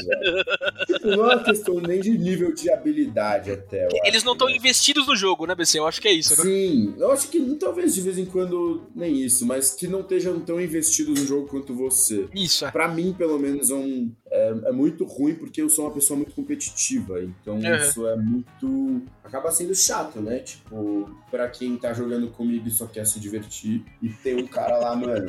Tipo, não é uma questão nem de nível de habilidade até. Eles não estão né? investidos no jogo, né, BC? Eu acho que é isso, né? Sim, eu acho que talvez de vez em quando nem isso, mas que não estejam tão investidos no jogo quanto você. Isso, é. Pra mim, pelo menos, é, um- é- é muito ruim porque eu sou uma pessoa muito competitiva. Então Uhum. isso é muito. acaba sendo chato, né? Tipo, pra quem tá jogando comigo e só quer se divertir e tem um cara lá, mano,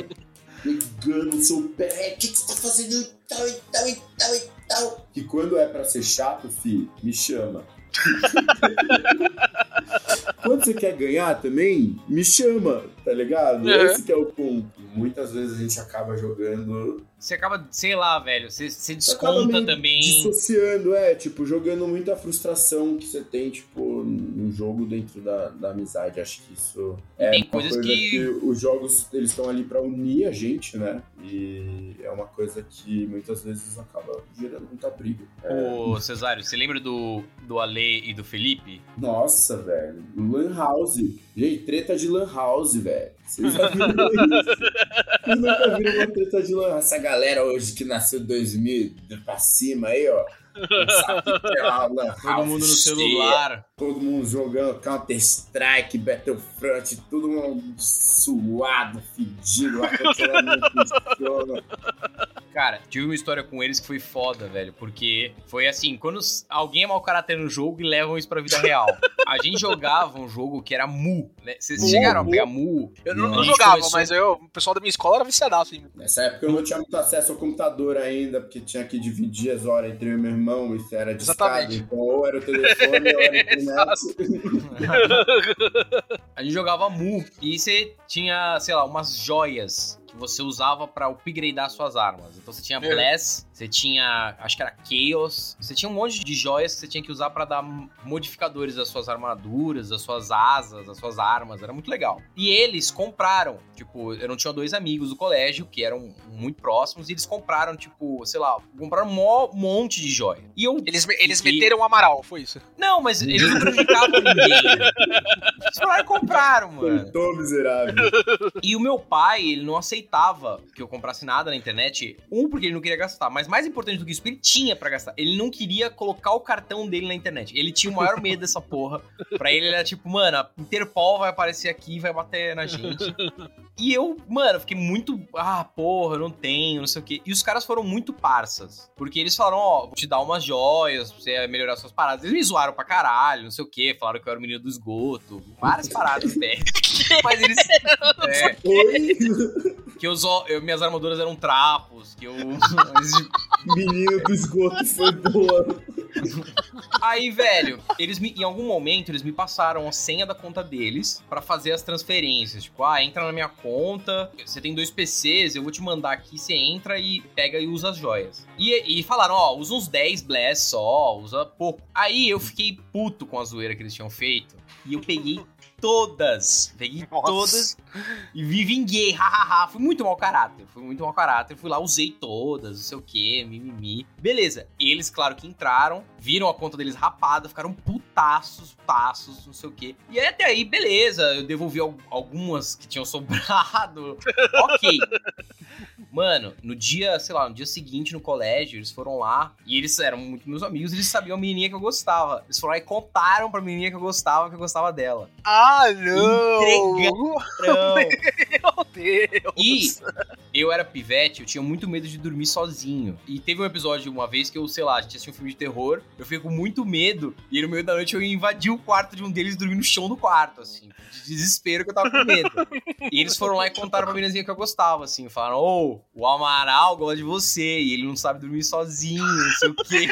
pegando o seu pé, o que, que você tá fazendo e tal, e tal, e tal, e tal. Que quando é pra ser chato, fi, me chama. Quando você quer ganhar também, me chama, tá ligado? Uhum. Esse que é o ponto. Muitas vezes a gente acaba jogando Você acaba, sei lá, velho, você, você Você desconta meio também. Dissociando, é, tipo, jogando muita frustração que você tem, tipo, no jogo dentro da, da amizade. Acho que isso é Tem coisas coisa que- os jogos eles estão ali pra unir a gente, né? E é uma coisa que muitas vezes acaba gerando muita briga. É, Ô, Cesário, você lembra do, do Ale e do Felipe? Nossa, velho. Lan House. Gente, treta de Lan House, velho. Vocês já viram isso? Vocês nunca viram uma treta de House? Essa galera hoje que nasceu em 2000 pra cima aí, ó. É House Todo mundo no cheia. celular. Todo mundo jogando Counter-Strike, Battlefront, todo mundo suado, fedido, ar-condicionado não funciona. Cara, tive uma história com eles que foi foda, velho. Porque foi assim, quando alguém é mau caráter no jogo e levam isso pra vida real. A gente jogava um jogo que era Mu, né? Vocês Mu, chegaram a Mu. pegar Mu? Eu não, A não jogava, começou- mas eu, o pessoal da minha escola era viciadaço em Nessa época eu não tinha muito acesso ao computador ainda, porque tinha que dividir as horas entre eu e meu irmão, isso era de Exatamente. Então, ou era o telefone, ou era a internet. A gente jogava Mu e você tinha, sei lá, umas joias que você usava pra upgradear suas armas. Então você tinha É. Bless, você tinha, acho que era Chaos, você tinha um monte de joias que você tinha que usar pra dar modificadores às suas armaduras, às suas asas, às suas armas, era muito legal. E eles compraram, tipo, eu não tinha dois amigos do colégio que eram muito próximos e eles compraram, tipo, sei lá, compraram um monte de joia. E eu Eles, me- eles fiquei- meteram o Amaral, foi isso. Não, mas eles não prejudicavam ninguém. Eles foram lá e compraram, mano. Tô miserável. E o meu pai, ele não aceitava que eu comprasse nada na internet. Um, porque ele não queria gastar. Mas mais importante do que isso, ele tinha pra gastar. Ele não queria colocar o cartão dele na internet. Ele tinha o maior medo dessa porra. Pra ele, era tipo, mano, a Interpol vai aparecer aqui e vai bater na gente. E eu, mano, fiquei muito. Ah, porra, eu não tenho, não sei o quê. E os caras foram muito parças. Porque eles falaram, ó, vou te dar umas joias pra você melhorar suas paradas. Eles me zoaram pra caralho, não sei o quê. Falaram que eu era o menino do esgoto. Várias paradas, velho. Mas eles. É, que eu, zo- eu- minhas armaduras eram trapos, que eu. menino do esgoto foi boa. Aí, velho, eles me, em algum momento eles me passaram a senha da conta deles pra fazer as transferências. Tipo, ah, entra na minha conta, você tem dois PCs, eu vou te mandar aqui, você entra e pega e usa as joias. E, e falaram, ó, usa uns 10 bless só, usa pouco. Aí eu fiquei puto com a zoeira que eles tinham feito e eu peguei todas, peguei Nossa. todas e me vinguei, hahaha. Fui muito mau caráter, fui muito mau caráter. Fui lá, usei todas, não sei o que, mimimi. Beleza, eles, claro que entraram, viram a conta deles rapada, ficaram putaços, putaços, não sei o que. E aí, até aí, beleza, eu devolvi al- algumas que tinham sobrado. ok. Mano, no dia, sei lá, no dia seguinte no colégio, eles foram lá e eles eram muito meus amigos, eles sabiam a menininha que eu gostava. Eles foram lá e contaram pra menininha que eu gostava que eu gostava dela. Ah, não! Entregaram. Meu Deus! E eu era pivete, eu tinha muito medo de dormir sozinho. E teve um episódio uma vez que eu, sei lá, a gente assistiu um filme de terror, eu fiquei com muito medo, e no meio da noite eu invadi o quarto de um deles e dormi no chão do quarto, assim. De desespero que eu tava com medo. e eles foram lá e contaram pra meninazinha que eu gostava, assim. Falaram, ô, o Amaral gosta de você, e ele não sabe dormir sozinho, não sei o quê.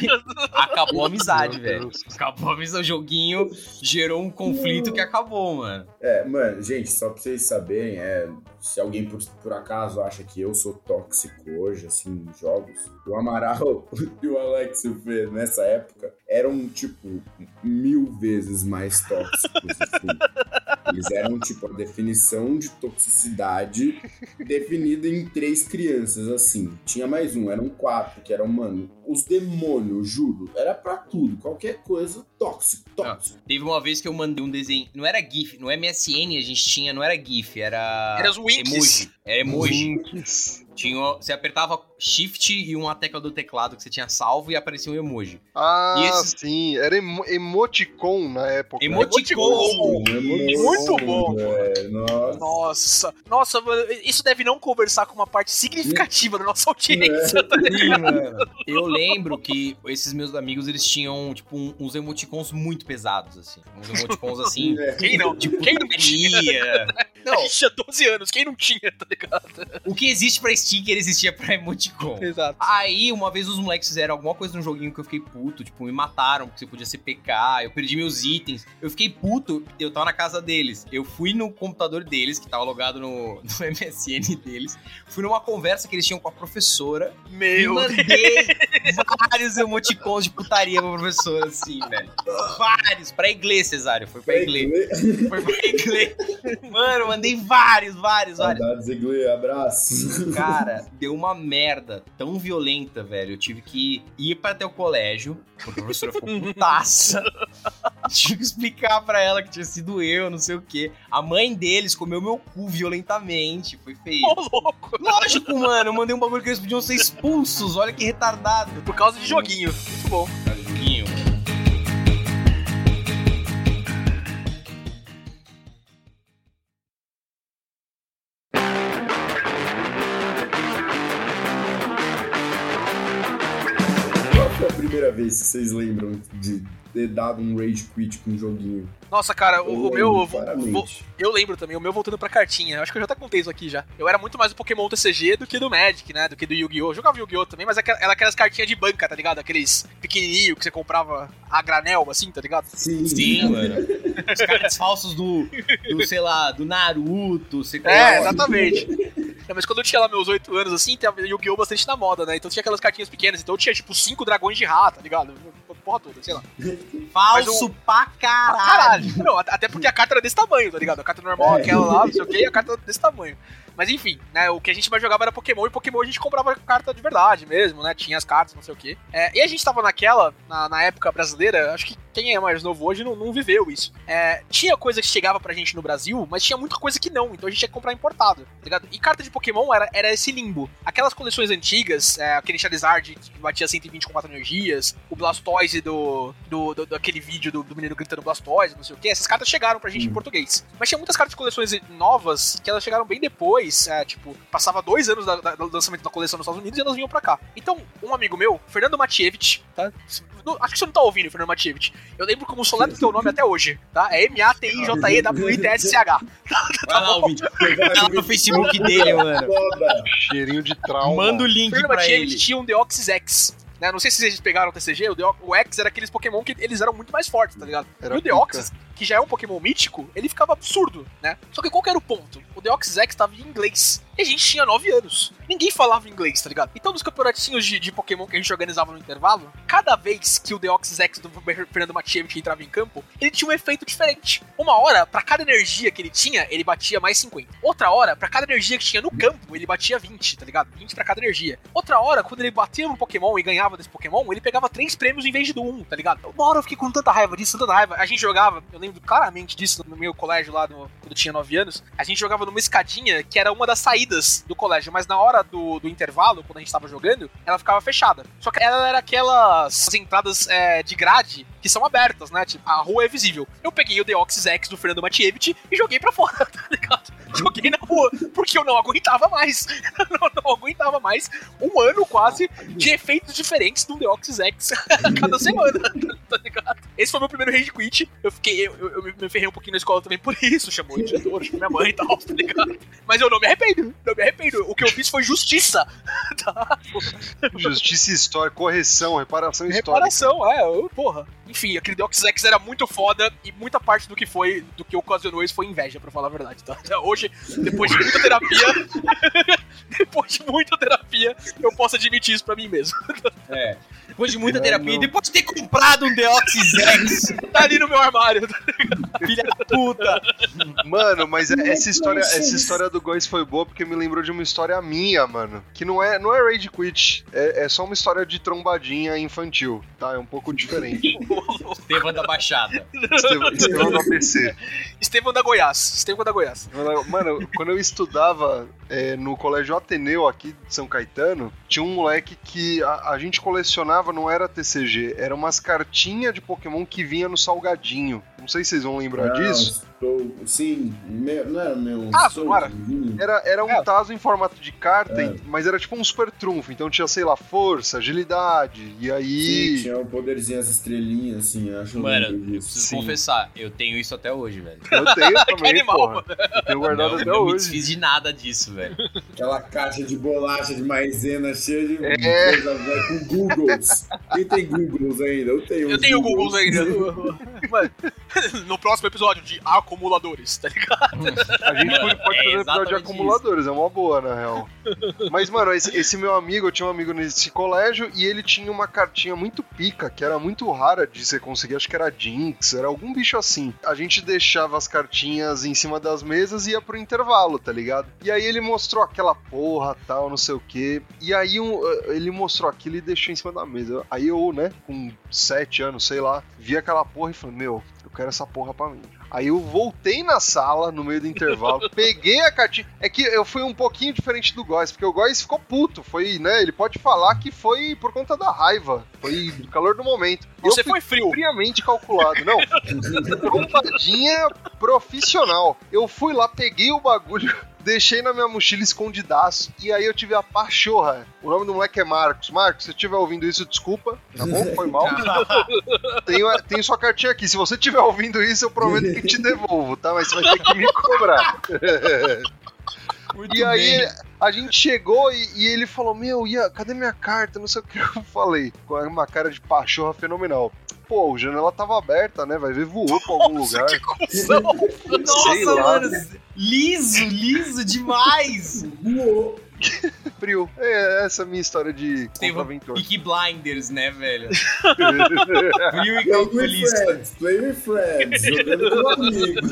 Acabou a amizade, velho. Acabou a amizade. O joguinho gerou um conflito que acabou, mano. É, mano, gente, só pra vocês saberem, é, se alguém por, por acaso acha que eu sou tóxico hoje, assim, em jogos, o Amaral e o Alex Fê, nessa época, eram, tipo, mil vezes mais tóxicos, assim. Eles eram, tipo, a definição de toxicidade definida em três crianças, assim. Tinha mais um, eram quatro, que eram, mano, os demônios, juro. Era pra tudo, qualquer coisa, tóxico, tóxico. Teve uma vez que eu mandei um desenho. Não era GIF, no MSN a gente tinha, não era GIF, era. Era os winks. Emoji. Era emoji. Winks. Tinha, você apertava Shift e uma tecla do teclado que você tinha salvo e aparecia um emoji. Ah, E esse- sim. Era emo emoticon na época. Emoticon! Muito bom. É, nossa. Nossa, nossa, mano, isso deve não conversar com uma parte significativa da nossa audiência. tá ligado? Eu lembro que esses meus amigos, eles tinham, tipo, um- uns emoticons muito pesados, assim. Uns emoticons, assim, É. Quem não? de Quem não tinha? putaria. A gente tinha 12 anos, quem não tinha, tá ligado? O que existe pra sticker, existia pra emoticon. Exato. Aí, uma vez os moleques fizeram alguma coisa no joguinho que eu fiquei puto, tipo, me mataram porque você podia ser PK, eu perdi meus itens. Eu fiquei puto, eu tava na casa deles. Eu fui no computador deles, que tava logado no, no MSN deles. Fui numa conversa que eles tinham com a professora. E Meu mandei vários emoticons de putaria pra professora, assim, velho. Vários. Pra inglês, Cesário. Foi pra inglês. Foi pra inglês. Mano, mandei vários, vários, vários. Saudades, Iglê, abraço. Cara, deu uma merda tão violenta, velho. Eu tive que ir pra até o colégio. A professora ficou putaça. tive que explicar pra ela que tinha sido eu, não sei o quê. A mãe deles comeu meu cu violentamente. Foi feio. Ô, louco. Lógico, mano. Eu mandei um bagulho que eles podiam ser expulsos. Olha que retardado. Por causa de joguinho. Muito bom. Joguinho. Vez que vocês lembram de ter dado um rage quit com um joguinho? Nossa, cara, o, o meu. eu claramente. eu lembro também, o meu voltando pra cartinha. Eu acho que eu já até contei isso aqui já. Eu era muito mais do Pokémon TCG do que do Magic, né? Do que do Yu-Gi-Oh! Eu jogava Yu-Gi-Oh! também, mas era aquelas cartinhas de banca, tá ligado? Aqueles pequenininho que você comprava a granel, assim, tá ligado? Sim, Sim, mano. Os caras falsos do, do, sei lá, do Naruto. Você É, exatamente. É, mas quando eu tinha lá meus 8 anos, assim, tem Yu-Gi-Oh! bastante na moda, né? Então tinha aquelas cartinhas pequenas. Então eu tinha, tipo, cinco dragões de rato, tá ligado? Porra toda, sei lá. Falso Mas pra caralho. Caralho. Não, até porque a carta era desse tamanho, tá ligado? A carta normal, É. aquela lá, não sei o que, e a carta era desse tamanho. Mas enfim, né? O que a gente mais jogava era Pokémon, e Pokémon a gente comprava carta de verdade mesmo, né? Tinha as cartas, não sei o quê. É, e a gente tava naquela, na, na época brasileira, acho que quem é mais novo hoje não, não viveu isso. É, tinha coisa que chegava pra gente no Brasil, mas tinha muita coisa que não, então a gente tinha que comprar importado, tá ligado? E carta de Pokémon era, era esse limbo. Aquelas coleções antigas, é, aquele Charizard que batia 120 com 4 energias, o Blastoise do, do, do, daquele vídeo do, do menino gritando Blastoise, não sei o que, essas cartas chegaram pra gente em Hum. português. Mas tinha muitas cartas de coleções novas que elas chegaram bem depois, é, tipo, passava dois anos da- da- do lançamento da coleção nos Estados Unidos e elas vinham pra cá. Então, um amigo meu, Fernando Matievich, tá? Acho que você não tá ouvindo, Fernando Matievich. Eu lembro como soletra do teu nome até hoje, tá? É M-A-T-I-J-E-W-I-T-S-C-H. Vai lá, ouvinte. Vai lá no Facebook dele, mano. Foda. Cheirinho de trauma. Manda o link Fernando pra ele. tinha um Deoxys X. Né? Não sei se vocês pegaram o TCG, o, Deox, o X era aqueles Pokémon que eles eram muito mais fortes, tá ligado? Era e o Deoxys, que já é um Pokémon mítico, ele ficava absurdo, né? Só que qual que era o ponto? O Deoxys X tava em inglês. E a gente tinha 9 anos. Ninguém falava inglês, tá ligado? Então, nos campeonatinhos de, de Pokémon que a gente organizava no intervalo, cada vez que o Deoxys do Fernando Matievich entrava em campo, ele tinha um efeito diferente. Uma hora, pra cada energia que ele tinha, ele batia mais 50. Outra hora, pra cada energia que tinha no campo, ele batia 20, tá ligado? 20 pra cada energia. Outra hora, quando ele batia no Pokémon e ganhava desse Pokémon, ele pegava três prêmios em vez de do um, tá ligado? Uma hora eu fiquei com tanta raiva disso, tanta raiva. A gente jogava, eu lembro claramente disso no meu colégio lá, no- quando eu tinha 9 anos. A gente jogava numa escadinha que era uma das saídas do colégio, mas na hora do, do intervalo, quando a gente tava jogando, ela ficava fechada. Só que ela era aquelas entradas é, de grade que são abertas, né? Tipo, a rua é visível. Eu peguei o Deoxys X do Fernando Matievich e joguei pra fora, tá ligado? Joguei na rua, porque eu não aguentava mais. não, não aguentava mais um ano quase de efeitos diferentes do Deoxys X cada semana, tá ligado? Esse foi meu primeiro rage quit. Eu fiquei, eu, eu, eu me ferrei um pouquinho na escola também por isso, chamou o diretor, chamou minha mãe e tal, tá ligado? Mas eu não me arrependo, não me arrependo. O que eu fiz foi justiça, tá? Justiça histórica, correção, reparação histórica. Reparação, é, eu- porra. Enfim, aquele Deoxys X era muito foda e muita parte do que foi, do que ocasionou isso foi inveja, pra falar a verdade, tá? Hoje, depois de muita terapia, depois de muita terapia, eu posso admitir isso pra mim mesmo. É. Depois de muita Não, terapia, não. depois de ter comprado um Deoxys X, Tá ali no meu armário. filha da puta. Mano, mas é essa história, essa história do Góis foi boa porque me lembrou de uma história minha, mano. Que não é, não é Rage Quit, é, é só uma história de trombadinha infantil, tá? É um pouco diferente. Estevam da Baixada. Estevão, Estevão no ABC. Estevão da Goiás. Estevão da Goiás. Mano, quando eu estudava é, no colégio Ateneu aqui de São Caetano, tinha um moleque que a, a gente colecionava, não era TCG, era umas cartinhas de Pokémon que vinha no salgadinho. Não sei se vocês vão lembrar Não, disso. Sim, meu, não era meu. Ah, sou- não era? Era, era um É. taso em formato de carta, É. mas era tipo um super trunfo. Então tinha, sei lá, força, agilidade. E Sim, aí. tinha um poderzinho, as estrelinhas, assim, acho que eu Mano, disso. Preciso Sim. confessar, eu tenho isso até hoje, velho. Eu tenho também, animal, porra. Eu tenho guardado não, até não me hoje. desfiz de nada disso, velho. Aquela caixa de bolacha de maisena cheia de É. coisa velha, com Googles. Quem tem Googles ainda? Eu tenho. Eu tenho Google ainda. Mano, no próximo episódio de acumuladores, tá ligado? A gente pode, pode É fazer um episódio de acumuladores, é uma boa, na real. Mas, mano, esse, esse meu amigo, eu tinha um amigo nesse colégio e ele tinha uma cartinha muito pica, que era muito rara de você conseguir, acho que era Jinx, era algum bicho assim. A gente deixava as cartinhas em cima das mesas e ia pro intervalo, tá ligado? E aí ele mostrou aquela porra, tal, não sei o quê. E aí um, eh, ele mostrou aquilo e deixou em cima da mesa. Aí eu, né, com sete anos, sei lá, vi aquela porra e falei, meu, eu quero essa porra pra mim. Aí eu voltei na sala no meio do intervalo, peguei a cartinha. É que eu fui um pouquinho diferente do Góis, porque o Góis ficou puto. Foi, né? Ele pode falar que foi por conta da raiva. Foi do calor do momento. Você eu fui foi frio. friamente calculado. Não, trombadinha profissional. Eu fui lá, peguei o bagulho, deixei na minha mochila escondidaço. E aí eu tive a pachorra. O nome do moleque é Marcos. Marcos, se você estiver ouvindo isso, desculpa. Tá bom? Foi mal. Tenho, tenho sua cartinha aqui. Se você estiver ouvindo isso, eu prometo que te devolvo, tá? Mas você vai ter que me cobrar. Muito E aí bem. a gente chegou e, e ele falou: Meu, Ian, cadê minha carta? Não sei o que eu falei. Com uma cara de pachorra fenomenal. Pô, a janela tava aberta, né? Vai ver, voou pra algum Nossa, lugar. que confusão. Sei Nossa, lá. mano. Liso, liso demais. Voou. Frio. É, essa é a minha história de contraventor. Peaky Blinders, né, velho? É Frio e Play with calculista. friends, play with friends, jogando com amigos.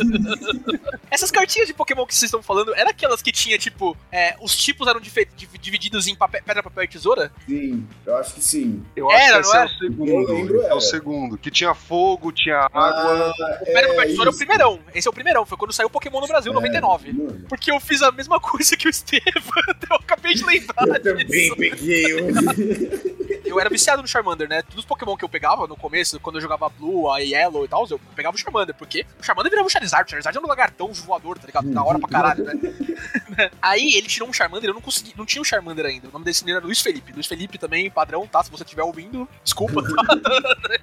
Essas cartinhas de Pokémon que vocês estão falando, eram aquelas que tinha, tipo, é, os tipos eram divididos em papel- pedra, papel e tesoura? Sim, eu acho que sim. Eu acho Era, que esse não é era? o segundo. Eu lembro, esse é o segundo. Que tinha fogo, tinha água. Ah, Pedra, papel e tesoura é o isso. primeirão. Esse é o primeirão, foi quando saiu o Pokémon no Brasil, É, 99. mano. Porque eu fiz a mesma coisa que o Estevam, eu acabei de lembrar Eu também disso. peguei um. Eu era viciado no Charmander, né? Todos os Pokémon que eu pegava no começo, quando eu jogava Blue, a Yellow e tal, eu pegava o Charmander, porque o Charmander virava o Charizard, o Charizard era um lagartão voador, tá ligado? Da hora pra caralho, né? Aí ele tirou um Charmander, eu não consegui, não tinha um Charmander ainda. O nome desse menino era Luiz Felipe. Luiz Felipe também, padrão, tá? Se você estiver ouvindo, desculpa, tá?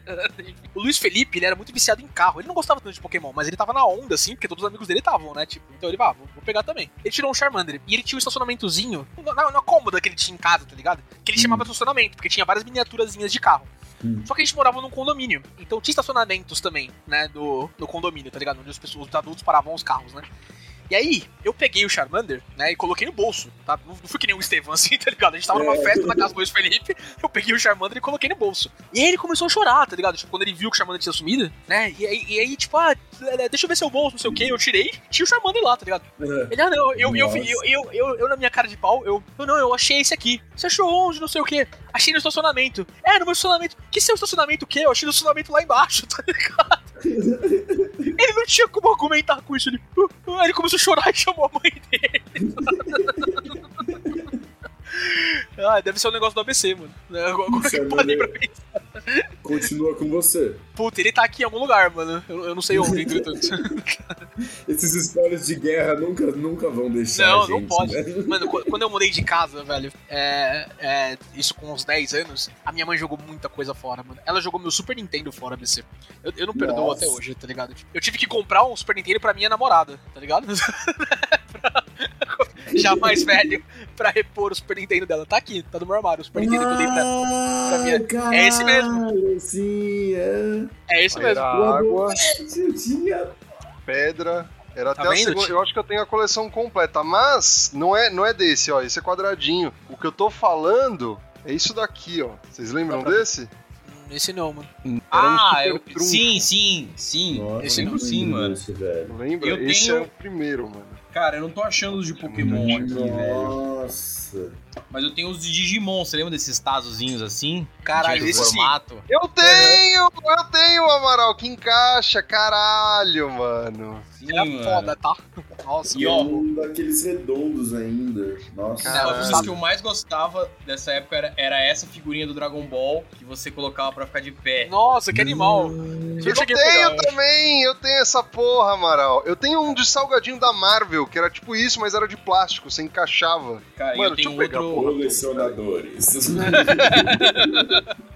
o Luiz Felipe, ele era muito viciado em carro. Ele não gostava tanto de Pokémon, mas ele tava na onda, assim, porque todos os amigos dele estavam, né? Tipo, então ele, ah, vou pegar também. Ele tirou um Charmander e ele tinha um estacionamentozinho na, na cômoda que ele tinha em casa, tá ligado? Que ele chamava de estacionamento, porque tinha várias miniaturazinhas de carro. Hum. Só que a gente morava num condomínio. Então tinha estacionamentos também, né? Do, no condomínio, tá ligado? Onde as pessoas, os adultos paravam os carros, né? E aí, eu peguei o Charmander, né, e coloquei no bolso, tá? Não, não fui que nem o Estevão, assim, tá ligado? A gente tava numa É. festa na casa do Felipe, eu peguei o Charmander e coloquei no bolso. E aí ele começou a chorar, tá ligado? Tipo, quando ele viu que o Charmander tinha sumido, né? E aí, e aí tipo, ah, deixa eu ver seu bolso, não sei o que, eu tirei, tinha o Charmander lá, tá ligado? Ele, ah, não, eu, eu, eu, eu, eu, na minha cara de pau, eu, eu não, eu achei esse aqui. Você achou onde, não sei o que? Achei no estacionamento. É, no meu estacionamento. Que seu estacionamento o quê? Eu achei no estacionamento lá embaixo, tá ligado? ele não tinha como argumentar com isso. Ele, "Uh, uh", ele começou a chorar e chamou a mãe dele. ah, deve ser um negócio do ABC, mano. Agora que eu parei pra pensar. Continua com você. Puta, ele tá aqui em algum lugar, mano. Eu, eu não sei onde, entretanto. Esses histórias de guerra nunca, nunca vão deixar. Não, a não gente, pode. né? Mano, qu- quando eu mudei de casa, velho, é, é, isso com uns 10 anos, a minha mãe jogou muita coisa fora, mano. Ela jogou meu Super Nintendo fora, BC. Eu, eu não perdoo Nossa. até hoje, tá ligado? Eu tive que comprar um Super Nintendo pra minha namorada, tá ligado? Pra- Já mais velho, pra repor o Super Nintendo dela. Tá aqui, tá no meu armário, o Super Nintendo que eu dei pra minha- caralho, É esse mesmo. Sim, é. É isso Aí mesmo. Era água, tinha. pedra. Era Tá até a segunda. Eu acho que eu tenho a coleção completa, mas não é, não é desse, ó. Esse é quadradinho. O que eu tô falando é isso daqui, ó. Vocês lembram desse? Esse não, mano. Era um Ah, eu, trunfo. sim, sim, sim. Nossa, Esse não, sim, mano. desse, velho. Lembra? Eu Esse tenho- é o primeiro, mano. Cara, eu não tô achando os de Pokémon aqui, velho. Nossa. Mas eu tenho os de Digimon. Você lembra desses tazozinhos assim? Caralho, Tinha esse sim. formato? Eu tenho! Eu tenho, Amaral, que encaixa, caralho, mano. Sim, Era mano. foda, tá? Nossa, E ó, um daqueles redondos ainda. Nossa. Caralho. Uma das que eu mais gostava dessa época era, era essa figurinha do Dragon Ball que você colocava pra ficar de pé. Nossa, que animal. Hum. Eu Eu tenho pegar. também, eu tenho essa porra, Amaral. Eu tenho um de salgadinho da Marvel, que era tipo isso, mas era de plástico, você encaixava. Cara, Mano, eu deixa eu pegar, outro. Colecionadores.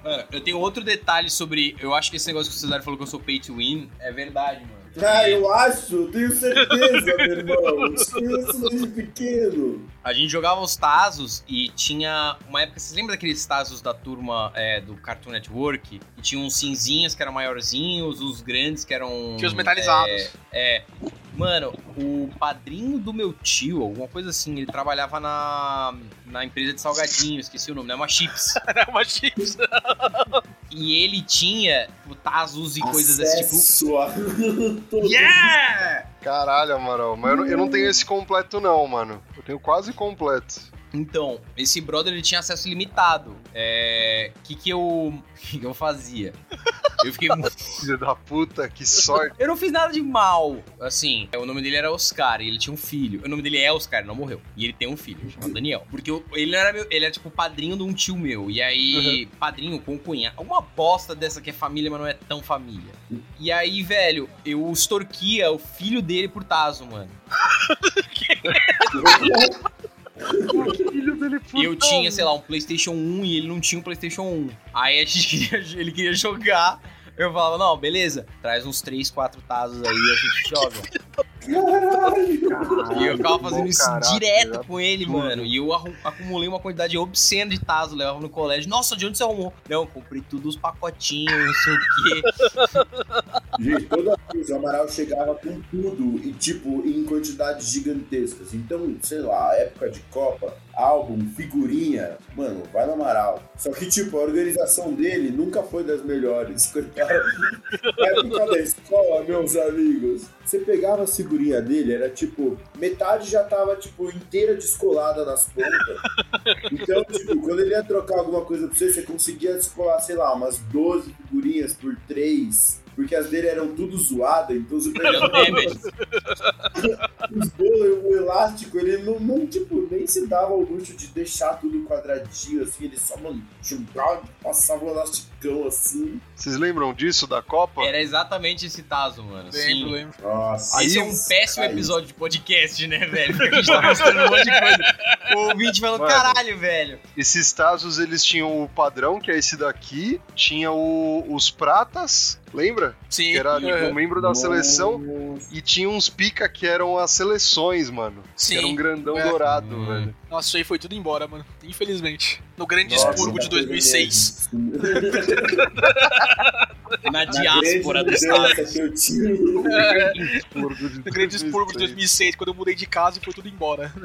Mano, eu tenho outro detalhe sobre. Eu acho que esse negócio que o Cesário falou que eu sou pay to win é verdade, mano. Ah, eu acho, tenho certeza, meu irmão. Conheço desde pequeno. A gente jogava os Tazos e tinha uma época. Vocês lembram daqueles Tazos da turma é, do Cartoon Network? E tinha uns cinzinhos que eram maiorzinhos, os grandes que eram. Tinha os metalizados. É. é. Mano, o padrinho do meu tio, alguma coisa assim, ele trabalhava na, na empresa de salgadinho, esqueci o nome, né? Uma chips. Era uma chips. E ele tinha tipo, Tazos e coisas desse tipo. Yeah! Caralho, Amaral. Mas eu, eu não tenho esse completo, não, mano. Eu tenho quase completo. Então, esse brother ele tinha acesso limitado. É. O que que eu. que que eu fazia? Eu fiquei muito. Filho da puta, que sorte. Eu não fiz nada de mal. Assim, o nome dele era Oscar e ele tinha um filho. O nome dele é Oscar, ele não morreu. E ele tem um filho, chamado Daniel. Porque eu- ele era meu, ele era tipo padrinho de um tio meu. E aí, padrinho com cunha. Uma bosta dessa que é família, mas não é tão família. E aí, velho, eu extorquia o filho dele por Tazo, mano. O puta. Eu tinha, sei lá, um PlayStation 1 e ele não tinha um PlayStation 1. Aí a gente queria, ele queria jogar. Eu falava, não, beleza, traz uns 3, 4 tazos aí e a gente joga. Caralho. E eu ficava fazendo bom isso caráter, direto com ele, mano. E eu acumulei uma quantidade obscena de tazos, levava no colégio. Nossa, de onde você arrumou? Não, comprei tudo os pacotinhos, não sei o quê. Gente, toda vez o Amaral chegava com tudo e, tipo, em quantidades gigantescas. Então, sei lá, época de Copa, álbum, figurinha, mano, vai no Amaral. Só que, tipo, a organização dele nunca foi das melhores. Coitado. Na época da escola, meus amigos, você pegava a figurinha dele, era tipo, metade já tava, tipo, inteira descolada nas pontas. Então, tipo, quando ele ia trocar alguma coisa pra você, você conseguia descolar, sei lá, umas 12 figurinhas por 3. Porque as dele eram tudo zoadas, então damage. os bolos, o elástico, ele não, não, tipo, nem se dava o luxo de deixar tudo quadradinho, assim, ele só, mano, jogava, passava um elasticão, assim. Vocês lembram disso da Copa? Era exatamente esse tazo, mano. Lembro, Sim. lembro. Nossa. Esse é um péssimo aí- episódio de podcast, né, velho? Porque a gente tá mostrando um monte de coisa. O ouvinte falando, Mano. caralho, velho. Esses Tazos, eles tinham o padrão, que é esse daqui. Tinha o- os pratas, lembra? Sim. Que era tipo, é. um membro da seleção. Nossa. E tinha uns pica que eram as seleções, mano. Sim. Que era um grandão É. dourado, Hum. velho. Nossa, isso aí foi tudo embora, mano. Infelizmente. No grande Nossa, expurgo de tá 2006. Na Na diáspora do estado. mudança que eu tive. No grande expurgo de 2006, quando eu mudei de casa e foi tudo embora.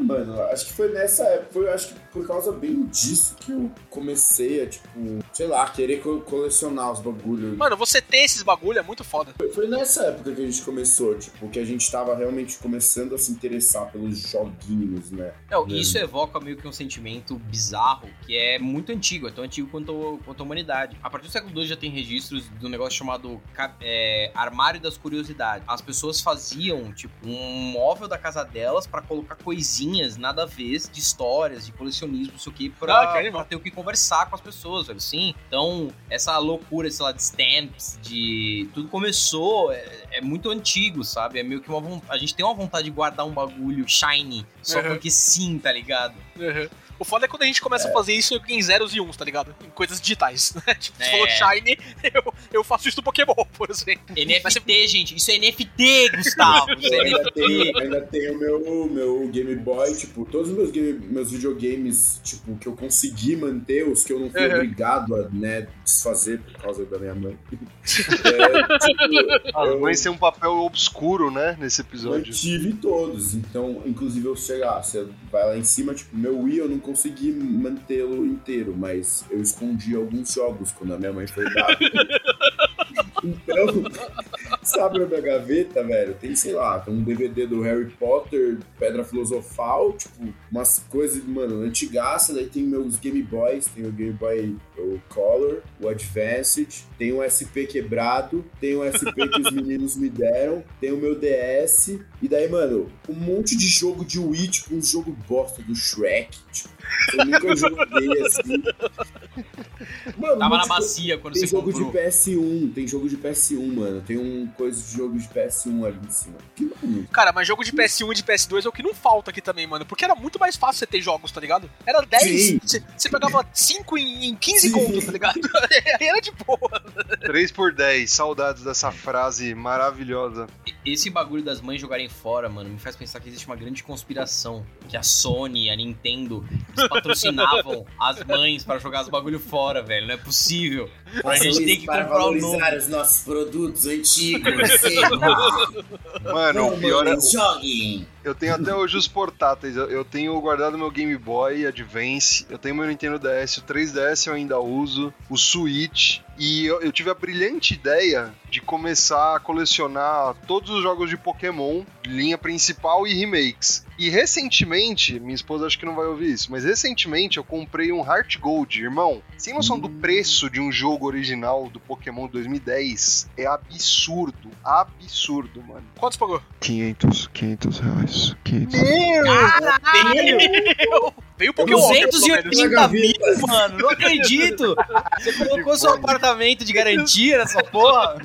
Mano, acho que foi nessa época, foi acho que por causa bem disso que eu comecei a, tipo, sei lá, querer co- colecionar os bagulhos. Mano, você ter esses bagulho é muito foda. Foi, foi nessa época que a gente começou, tipo, que a gente tava realmente começando a se interessar pelos joguinhos, né? Não, Mesmo. isso evoca meio que um sentimento bizarro, que é muito antigo, é tão antigo quanto, quanto a humanidade. A partir do século II já tem registros de um negócio chamado é, Armário das Curiosidades. As pessoas faziam, tipo, um móvel da casa delas pra colocar coisinhas nada a ver de histórias, de colecionismo, isso aqui, pra, Ah, pra ter o que conversar com as pessoas, velho. Sim. Então, essa loucura, sei lá, de stamps, de. Tudo começou, é, é muito antigo, sabe? É meio que uma vontade. A gente tem uma vontade de guardar um bagulho shiny, só Uhum. porque sim, tá ligado? Uhum. O foda é quando a gente começa a fazer isso em zeros e uns, tá ligado? Em coisas digitais. né? tipo, você É. falou Shine, eu, eu faço isso no Pokémon, por exemplo. NFT, gente. Isso é NFT, Gustavo. Isso é Eu ainda tenho, tenho meu, meu Game Boy, tipo, todos os meus, game- meus videogames, tipo, que eu consegui manter, os que eu não fui Uhum. obrigado a, né, desfazer por causa da minha mãe. É, tipo, Ah, eu mas tem um papel obscuro, né, nesse episódio. mantive todos. Então, inclusive, eu chegar, você vai lá em cima, tipo, meu Wii eu não consegui mantê-lo inteiro, mas eu escondi alguns jogos quando a minha mãe foi dar. Então, sabe na minha gaveta, velho? Tem, sei lá, tem um DVD do Harry Potter, Pedra Filosofal, tipo, umas coisas, mano, antigaça. Daí tem meus Game Boys, tem o Game Boy o Color, o Advanced, tem o SP quebrado, tem o SP que os meninos me deram, tem o meu DS. E daí, mano, um monte de jogo de Wii, tipo, um jogo bosta do Shrek, tipo, eu nunca joguei assim. Mano, Tava na bacia quando tem você jogo comprou. de PS1, tem jogo de PS1, mano. Tem um coisa de jogo de PS1 ali em cima. Que maluco. Cara, mas jogo de PS1 e de PS2 é o que não falta aqui também, mano. Porque era muito mais fácil você ter jogos, tá ligado? Era 10, Sim. você você pegava 5 em, em 15 Sim. Contos, tá ligado? Aí era de boa. 3 por 10, saudades dessa frase maravilhosa. Esse bagulho das mães jogarem fora, mano, me faz pensar que existe uma grande conspiração. Que a Sony, a Nintendo, eles patrocinavam as mães para jogar os bagulho fora, velho. Não é possível. Façam gente isso que para comprar o novo. valorizar os nossos produtos antigos. Mano, o pior é. Joguem. Eu tenho até hoje os portáteis. Eu, tenho guardado meu Game Boy Advance, eu tenho meu Nintendo DS, o 3DS eu ainda uso, o Switch. E eu, eu tive a brilhante ideia de começar a colecionar todos os jogos de Pokémon, linha principal e remakes. E recentemente, minha esposa acho que não vai ouvir isso, mas recentemente eu comprei um Heart Gold, irmão. Sem noção do preço de um jogo original do Pokémon 2010, é absurdo, absurdo, mano. Quantos pagou? 500, 500 reais. 500. Caralho! Veio menos. 280 mil, mano. Não acredito. Você colocou seu apartamento de garantia nessa porra?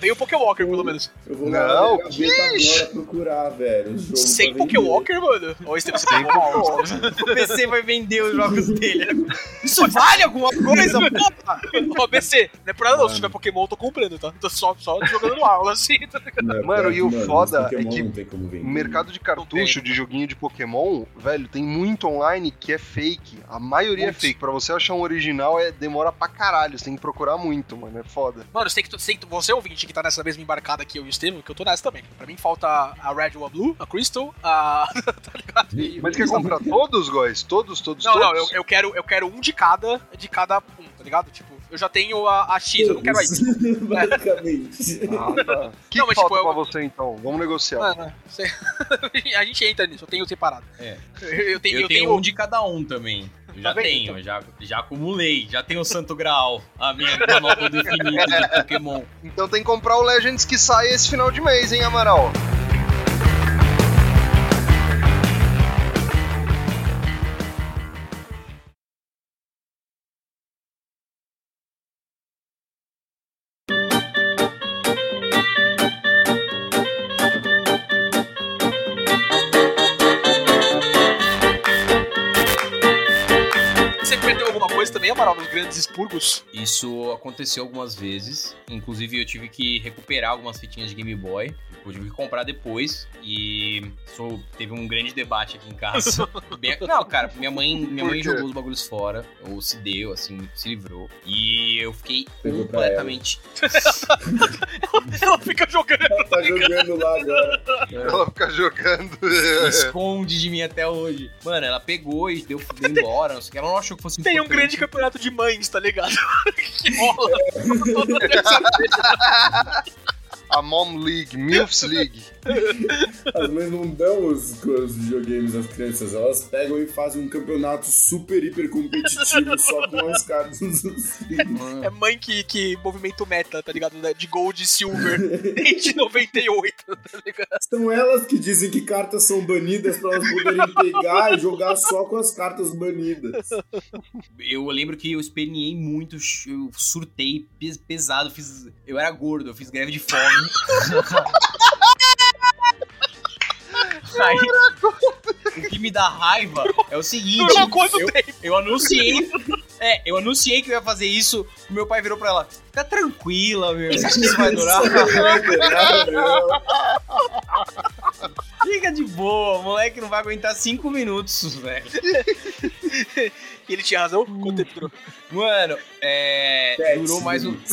Veio o Pokémon Walker, pelo menos. Eu vou Não, lá que agora procurar, velho. Sem pra Pokémon vender. Walker, mano? Ou esse você pegou mal? O PC vai vender os jogos dele. Isso vale alguma coisa, porra? Ó, BC, não é por nada não. Se Mano. tiver Pokémon, eu tô comprando, tá? Tô só, só jogando aula, assim. tá? Não, Mano, e o que, foda é que. O mercado de cartucho de joguinho de Pokémon, velho, tem muito online que é fake. A maioria é Putz. fake. Pra você achar um original é demora pra caralho. Você tem que procurar muito, mano. É foda. Mano, tem que, você, tem que- você ouvinte que tá nessa mesma embarcada que eu e o Estevam, que eu tô nessa também. Pra mim falta a Red ou a Blue, a Crystal, a. tá ligado? E- Mas quer comprar todos, guys? Todos, todos, Não, todos? não, eu, eu quero, eu quero um de cada, de cada um, tá ligado? Tipo, eu já tenho a, a X, eu não quero a Y. Basicamente. Ah, tá. Que Não, mas, falta tipo, eu- pra você, então? Vamos negociar. Mano, você- a gente entra nisso, eu tenho separado. É. Eu, eu tenho, Eu tenho um de cada um também. Eu já Tá tenho, então? eu já, já acumulei, já tenho o Santo Graal, a minha manopla do infinito de Pokémon. Então tem que comprar o Legends que sai esse final de mês, hein, Amaral? Expurgos? Isso aconteceu algumas vezes, inclusive eu tive que recuperar algumas fitinhas de Game Boy, eu tive que comprar depois e isso teve um grande debate aqui em casa. Bem- não, cara, minha mãe, minha mãe jogou os bagulhos fora, ou se deu, assim, se livrou, e eu fiquei Pegou completamente Ela fica jogando. tá jogando lá agora. Ela fica jogando. esconde de mim até hoje. Mano, ela pegou e deu, deu embora, não sei o que. Ela não achou que fosse Tem um importante. grande campeonato de mães, tá ligado? que rola. A Mom League, MILFs League. As mães não dão os, os videogames às crianças, elas pegam e fazem um campeonato super, hiper competitivo só com as cartas dos filhos. É mãe que, que movimenta o meta, tá ligado? De gold e silver desde 98, tá ligado? São elas que dizem que cartas são banidas pra elas poderem pegar e jogar só com as cartas banidas. Eu lembro que eu esperneei muito, eu surtei pes- pesado, fiz. Eu era gordo, eu fiz greve de fome. Aí, o que me dá raiva é o seguinte. Eu, eu anunciei. É, eu anunciei que eu ia fazer isso. O meu pai virou pra ela: Fica tranquila, meu. Isso vai durar? Fica de boa, o moleque não vai aguentar cinco minutos, velho. E ele tinha razão? Quanto tempo durou? Mano, é. Sete durou mais um.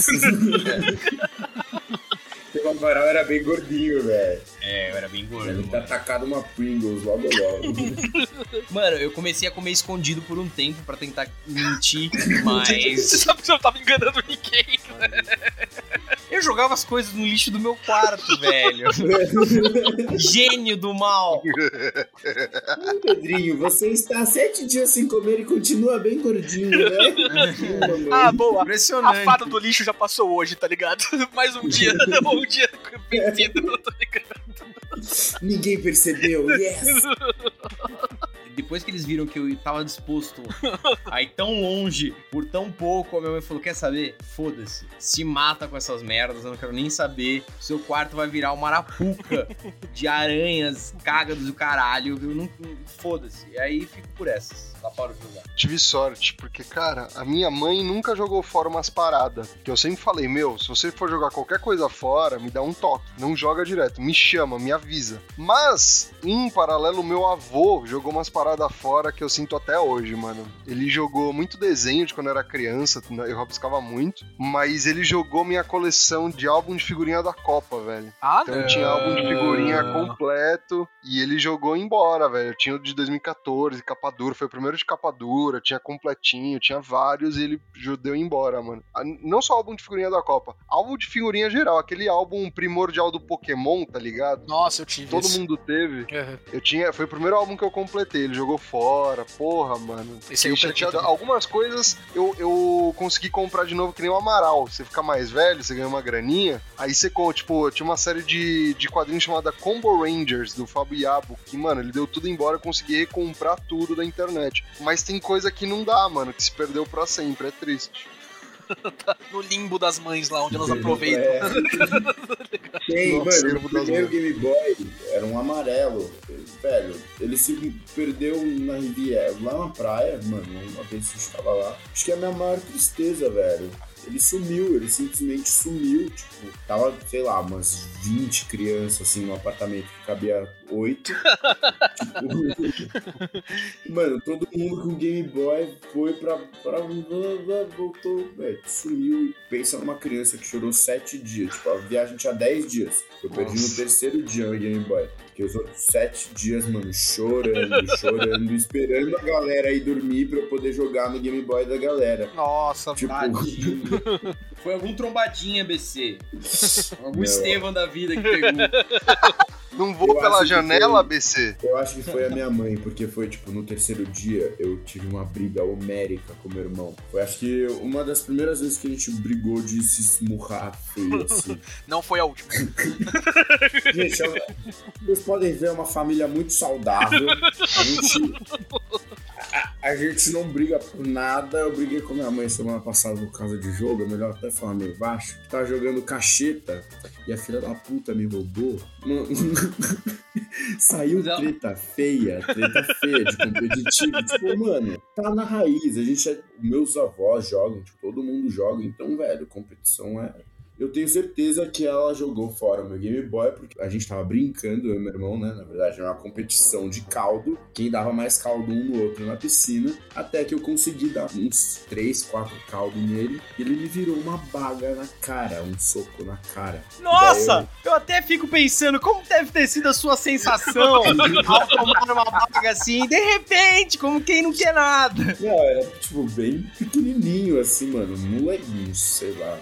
O Amaral era bem gordinho, velho. É, eu era bem gordo. Deve ter Mano. atacado uma Pringles logo logo. Mano, eu comecei a comer escondido por um tempo pra tentar mentir, Você mas. sabe que você não tava enganando ninguém. Eu jogava as coisas no lixo do meu quarto, velho. Gênio do mal. Ai, Pedrinho, você está há sete dias sem comer e continua bem gordinho, né? Ah, boa. A Impressionante. fada do lixo já passou hoje, tá ligado? Mais um dia, um dia vencido, tá ligado? Ninguém percebeu, yes! Depois que eles viram que eu tava disposto a ir tão longe por tão pouco, a minha mãe falou: quer saber? Foda-se. Se mata com essas merdas, eu não quero nem saber. Seu quarto vai virar uma arapuca de aranhas, cágados do caralho. Eu não. Foda-se. E aí fico por essas. Lá para jogar. Tive sorte, porque, cara, a minha mãe nunca jogou fora umas paradas. Que eu sempre falei, meu, se você for jogar qualquer coisa fora, me dá um toque. Não joga direto, me chama, me avisa. Mas, em paralelo, meu avô jogou umas paradas fora que eu sinto até hoje, mano. Ele jogou muito desenho de quando eu era criança, eu rabiscava muito. Mas ele jogou minha coleção de álbum de figurinha da Copa, velho. Ah, Então tinha álbum de figurinha completo e ele jogou embora, velho. Eu tinha o de 2014, capa dura, foi o primeiro de capa dura, tinha completinho, tinha vários e ele deu embora, mano. Não só álbum de figurinha da Copa, álbum de figurinha geral, aquele álbum primordial do Pokémon, tá ligado? Nossa, eu tive. Todo mundo teve. Uhum. Eu tinha, foi o primeiro álbum que eu completei, ele jogou fora, porra, mano. Esse aí eu chateado. também. Algumas coisas eu, eu consegui comprar de novo que nem o Amaral. Você fica mais velho, você ganha uma graninha, aí você compra, tipo, tinha uma série de, de quadrinhos chamada Combo Rangers, do Fábio Yabo, que, mano, ele deu tudo embora, eu consegui recomprar tudo da internet. Mas tem coisa que não dá, mano, que se perdeu pra sempre, é triste. No limbo das mães lá, onde elas aproveitam. É. Tem, Nossa, mano, eu o primeiro. Game Boy era um amarelo. Velho, ele se perdeu na Riviera, lá na praia, mano, uma vez que a gente tava lá. Acho que é a minha maior tristeza, velho. Ele sumiu, ele simplesmente sumiu, tipo, tava, sei lá, umas 20 crianças, assim, no apartamento que cabia 8. tipo, mano, todo mundo com Game Boy foi pra. pra voltou, velho, sumiu. Pensa numa criança que chorou 7 dias, tipo, a viagem tinha 10 dias. Eu perdi no Nossa. terceiro dia o Game Boy. Porque os outros 7 dias, mano, chorando, chorando, esperando a galera ir dormir pra eu poder jogar no Game Boy da galera. Nossa, Tipo. Foi algum trombadinha, BC. Algum Não. Estevam da vida que pegou. Não vou Eu pela janela, foi- BC. Eu acho que foi a minha mãe, porque foi, tipo, no terceiro dia eu tive uma briga homérica com meu irmão. Foi, acho que, uma das primeiras vezes que a gente brigou de se esmurrar feio, assim. não foi a última. Gente, vocês podem ver é uma família muito saudável. A gente, a, gente não briga por nada. Eu briguei com minha mãe semana passada por causa de jogo. É melhor até falar meio baixo. Tava jogando cacheta e a filha da puta me roubou. Mano, Saiu Não. treta feia, treta feia de competitivo. Tipo, mano, tá na raiz. A gente é, meus avós jogam, tipo, todo mundo joga. Então, velho, competição é. Eu tenho certeza que ela jogou fora o meu Game Boy, porque a gente tava brincando, eu e meu irmão, né? Na verdade, era uma competição de caldo. Quem dava mais caldo um no outro na piscina. Até que eu consegui dar uns 3, 4 caldos nele. E ele me virou uma baga na cara, um soco na cara. Nossa! Eu até fico pensando como deve ter sido a sua sensação ao tomar uma baga assim, de repente, como quem não quer nada. Não, era tipo bem pequenininho assim, mano. Molequinho, sei lá.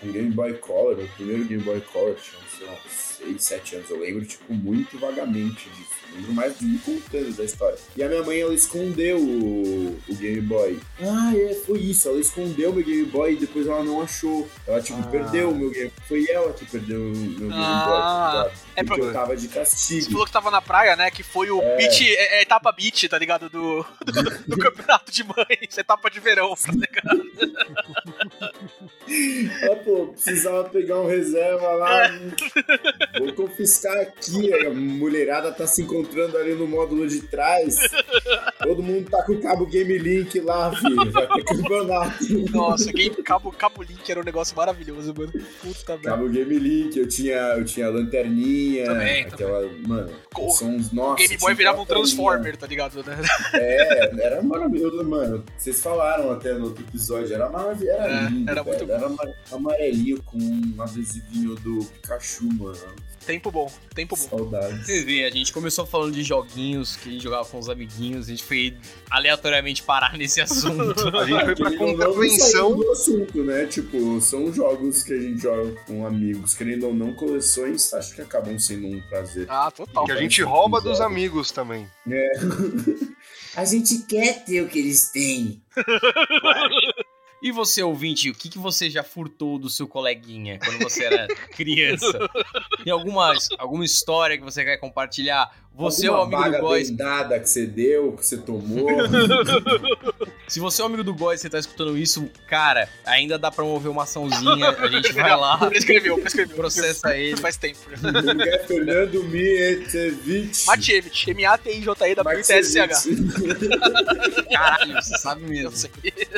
Com Game Boy Color, o primeiro Game Boy Color tinha, sei lá, 6, 7 anos. Eu lembro, tipo, muito vagamente disso. Eu lembro mais de me contando da história. E a minha mãe, ela escondeu o, o Game Boy. Ah, é, foi isso. Ela escondeu meu Game Boy e depois ela não achou. Ela, tipo, Ah. perdeu o meu Game Foi ela que perdeu o meu Game Ah, Boy, tá? É Porque pro- eu tava de Você castigo. falou que tava na praia, né? Que foi o beat, é, é etapa beat, tá ligado? Do, do campeonato de mães, etapa de verão, tá ligado? Ah, pô, precisava pegar um reserva lá. Vou confiscar aqui. A mulherada tá se encontrando ali no módulo de trás. Todo mundo tá com o cabo Game Link lá, filho. Vai ter campeonato. Nossa, game, cabo, cabo Link era um negócio maravilhoso, mano. Puta merda. Cabo Game Link, eu tinha, eu tinha a lanterninha, Também, aquela. Mano, O- são uns nossos. Game Boy virava um Transformer, tá ligado? Né? É, era maravilhoso, mano. Vocês falaram até no outro episódio, era maravilhoso, era É, lindo, era muito. Era ama- amarelinho com um adesivinho do Pikachu, mano. Tempo bom, tempo bom. Saudades. Você vê, a gente começou falando de joguinhos que a gente jogava com os amiguinhos, a gente foi aleatoriamente parar nesse assunto. A gente foi pra contravenção. do assunto, né? Tipo, são jogos que a gente joga com amigos, querendo ou não, coleções, acho que acabam sendo um prazer. Ah, total. Que a gente rouba dos amigos também. A gente quer ter o que eles têm. E você, ouvinte, o que, que você já furtou do seu coleguinha quando você era criança? Tem alguma, alguma história que você quer compartilhar? Você Alguma é o amigo do Góis. vendada que você deu, que você tomou. Se você é o amigo do Góis e você tá escutando isso, cara, ainda dá pra mover uma açãozinha. A gente vai lá, Prescreveu, prescreveu. processa ele. Faz tempo. Miguel Fernando Mietevich. Matievich, M-A-T-I-J-E-W-T-S-C-H. Caralho, você sabe mesmo.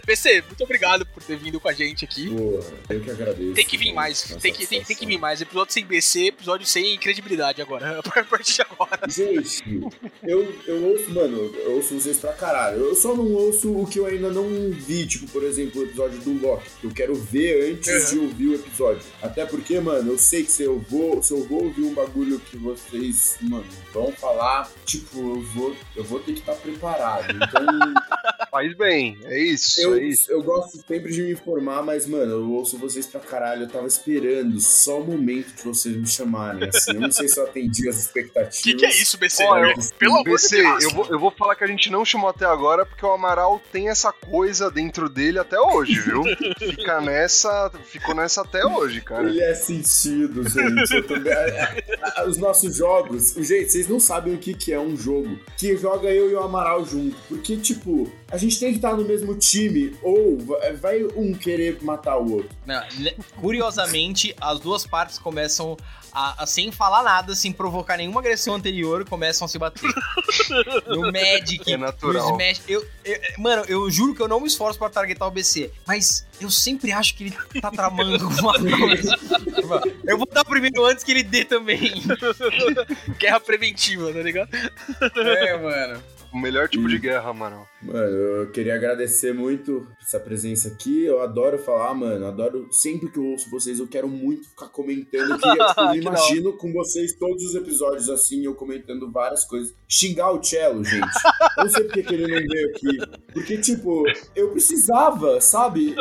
PC, muito obrigado por ter vindo com a gente aqui. Porra, eu que agradeço. Tem que vir mais, tem que, tem, tem que vir mais. Episódio sem BC, episódio sem credibilidade agora. A partir de agora. Gente, eu, eu ouço, mano, eu ouço vocês pra caralho. Eu só não ouço o que eu ainda não vi, tipo, por exemplo, o episódio do Loki. que Eu quero ver antes de ouvir o episódio. Até porque, mano, eu sei que se eu vou, se eu vou ouvir um bagulho que vocês, mano, vão falar, tipo, eu vou, eu vou ter que estar preparado. Então, Faz bem, é isso, eu, é isso. eu gosto sempre de me informar, mas, mano, eu ouço vocês pra caralho. Eu tava esperando só o momento de vocês me chamarem, assim. Eu não sei se eu atendi as O expectativas. que, que é isso, BC? Eu- Pelo amor de BC, Deus. eu vou, eu vou falar que a gente não chamou até agora porque o Amaral tem essa coisa dentro dele até hoje, viu? Fica nessa, ficou nessa até hoje, cara. Ele é sentido, gente. Eu também- a- a- Os nossos jogos, gente, vocês não sabem o que, que é um jogo que joga eu e o Amaral junto. Porque, tipo, a gente tem que estar no mesmo time, ou vai- vai um querer matar o outro. Não, le- curiosamente, as duas partes começam a, a, sem falar nada, sem provocar nenhuma agressão anterior, começam a se bater. No Magic, É natural. no Smash. Eu, eu- mano, eu juro que eu não me esforço pra targetar o BC, mas eu sempre acho que ele tá tramando alguma coisa. Eu vou dar primeiro antes que ele dê também. Guerra preventiva, tá ligado? É, mano. O melhor tipo Hum. de guerra, mano. Mano, eu queria agradecer muito essa presença aqui. Eu adoro falar, mano. Adoro. Sempre que eu ouço vocês, eu quero muito ficar comentando. Eu, tipo, imagino com vocês todos os episódios assim, eu comentando várias coisas. Xingar o Cello, gente. Eu não sei porque que ele não veio aqui. Porque, tipo, eu precisava, sabe?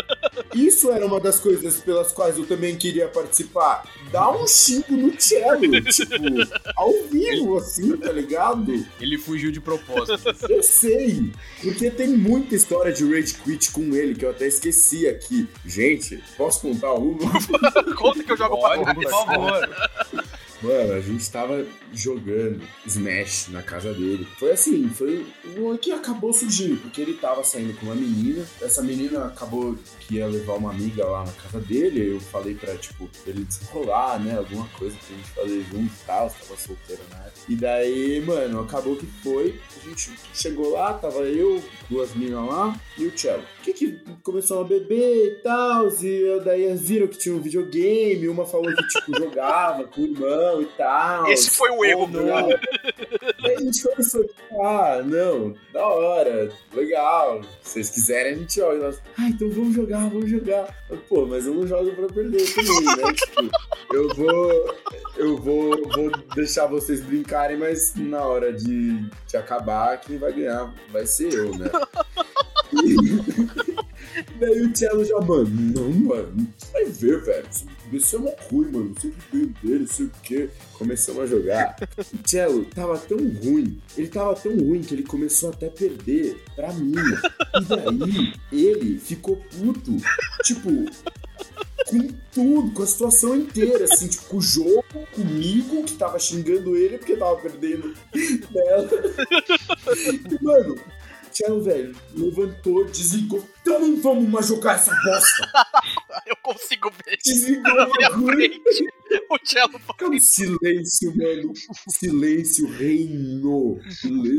Isso era uma das coisas pelas quais eu também queria participar. Dar um xingo no Cello, tipo, ao vivo, assim, tá ligado? Ele fugiu de propósito. Eu sei, porque tem muita história de Rage Quit com ele que eu até esqueci aqui. Gente, posso contar uma? Conta que eu jogo Olha, pra por favor. Mano, a gente tava jogando Smash na casa dele. Foi assim, foi o que acabou surgindo, porque ele tava saindo com uma menina. Essa menina acabou que ia levar uma amiga lá na casa dele. Eu falei pra, tipo, ele desenrolar, né? Alguma coisa pra gente fazer junto e tal. Tava solteiro na época. E daí, mano, acabou que foi. A gente chegou lá, tava eu, duas minas lá e o Cello. Que que começou a beber e tal, e daí viram que tinha um videogame, uma falou que, tipo, jogava com o irmão e tal. Esse foi o erro, Pô, não. A gente começou, tipo, ah, não, da hora, legal, se vocês quiserem a gente joga. Ah, então vamos jogar, vamos jogar. Pô, mas eu não jogo pra perder também, né? tipo, eu vou, eu vou, vou deixar vocês brincarem, mas na hora de, de acabar, quem vai ganhar vai ser eu, né? E daí o Cello já, mano, não, mano, vai ver, velho. Isso é uma ruim, mano. Eu sempre ganho dele, não sei o quê. Começamos a jogar. O Cello tava tão ruim, ele tava tão ruim que ele começou até a perder pra mim. E daí ele ficou puto, tipo, com tudo, com a situação inteira, assim, tipo, com o jogo, comigo, que tava xingando ele porque tava perdendo dela. Mano, Cello, velho, levantou, desligou. Então não vamos mais jogar essa bosta. Eu consigo ver Desligou na o minha frente o Cello Cara, silêncio, mano. Silêncio reinou.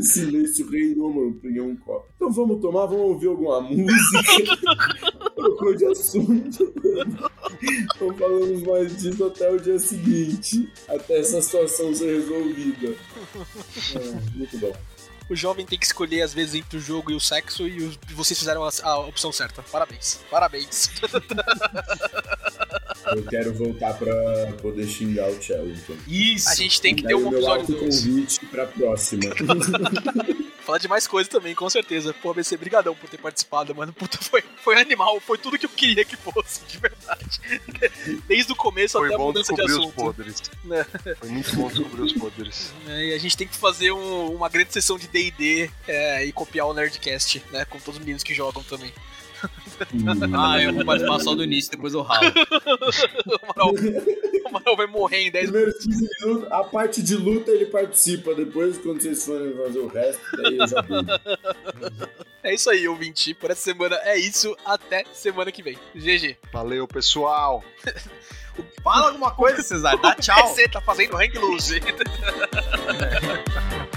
Silêncio reinou, mano. Peguei um copo. Então vamos tomar, vamos ouvir alguma música. Trocou de assunto. Não falamos mais disso até o dia seguinte. Até essa situação ser resolvida. É, muito bom. O jovem tem que escolher, às vezes, entre o jogo e o sexo, e os- e vocês fizeram a, a opção certa. Parabéns. Parabéns. Eu quero voltar pra poder xingar o Cello, então. Isso. A gente tem que ter um episódio 2. autoconvite pra próxima. Falar de mais coisa também, com certeza. Pô, BC, brigadão por ter participado, mano. Puta, foi, foi animal, foi tudo que eu queria que fosse, de verdade. Desde o começo Foi até a mudança de descobrir os assunto. podres. Né? Foi muito bom descobrir os podres. É, e a gente tem que fazer um- uma grande sessão de D&D é, e copiar o Nerdcast, né? Com todos os meninos que jogam também. Ah, eu vou participar só do início, depois eu ralo. O Manuel vai morrer em 10 Primeiros 15 minutos, a parte de luta ele participa. Depois, quando vocês forem fazer o resto, daí eu já vi. É isso aí, ouvinte. Por essa semana é isso. Até semana que vem. GG. Valeu, pessoal. Fala alguma coisa, Cesar. Dá tchau. Você tá fazendo hang loose.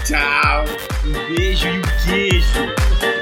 Tchau. Um beijo e um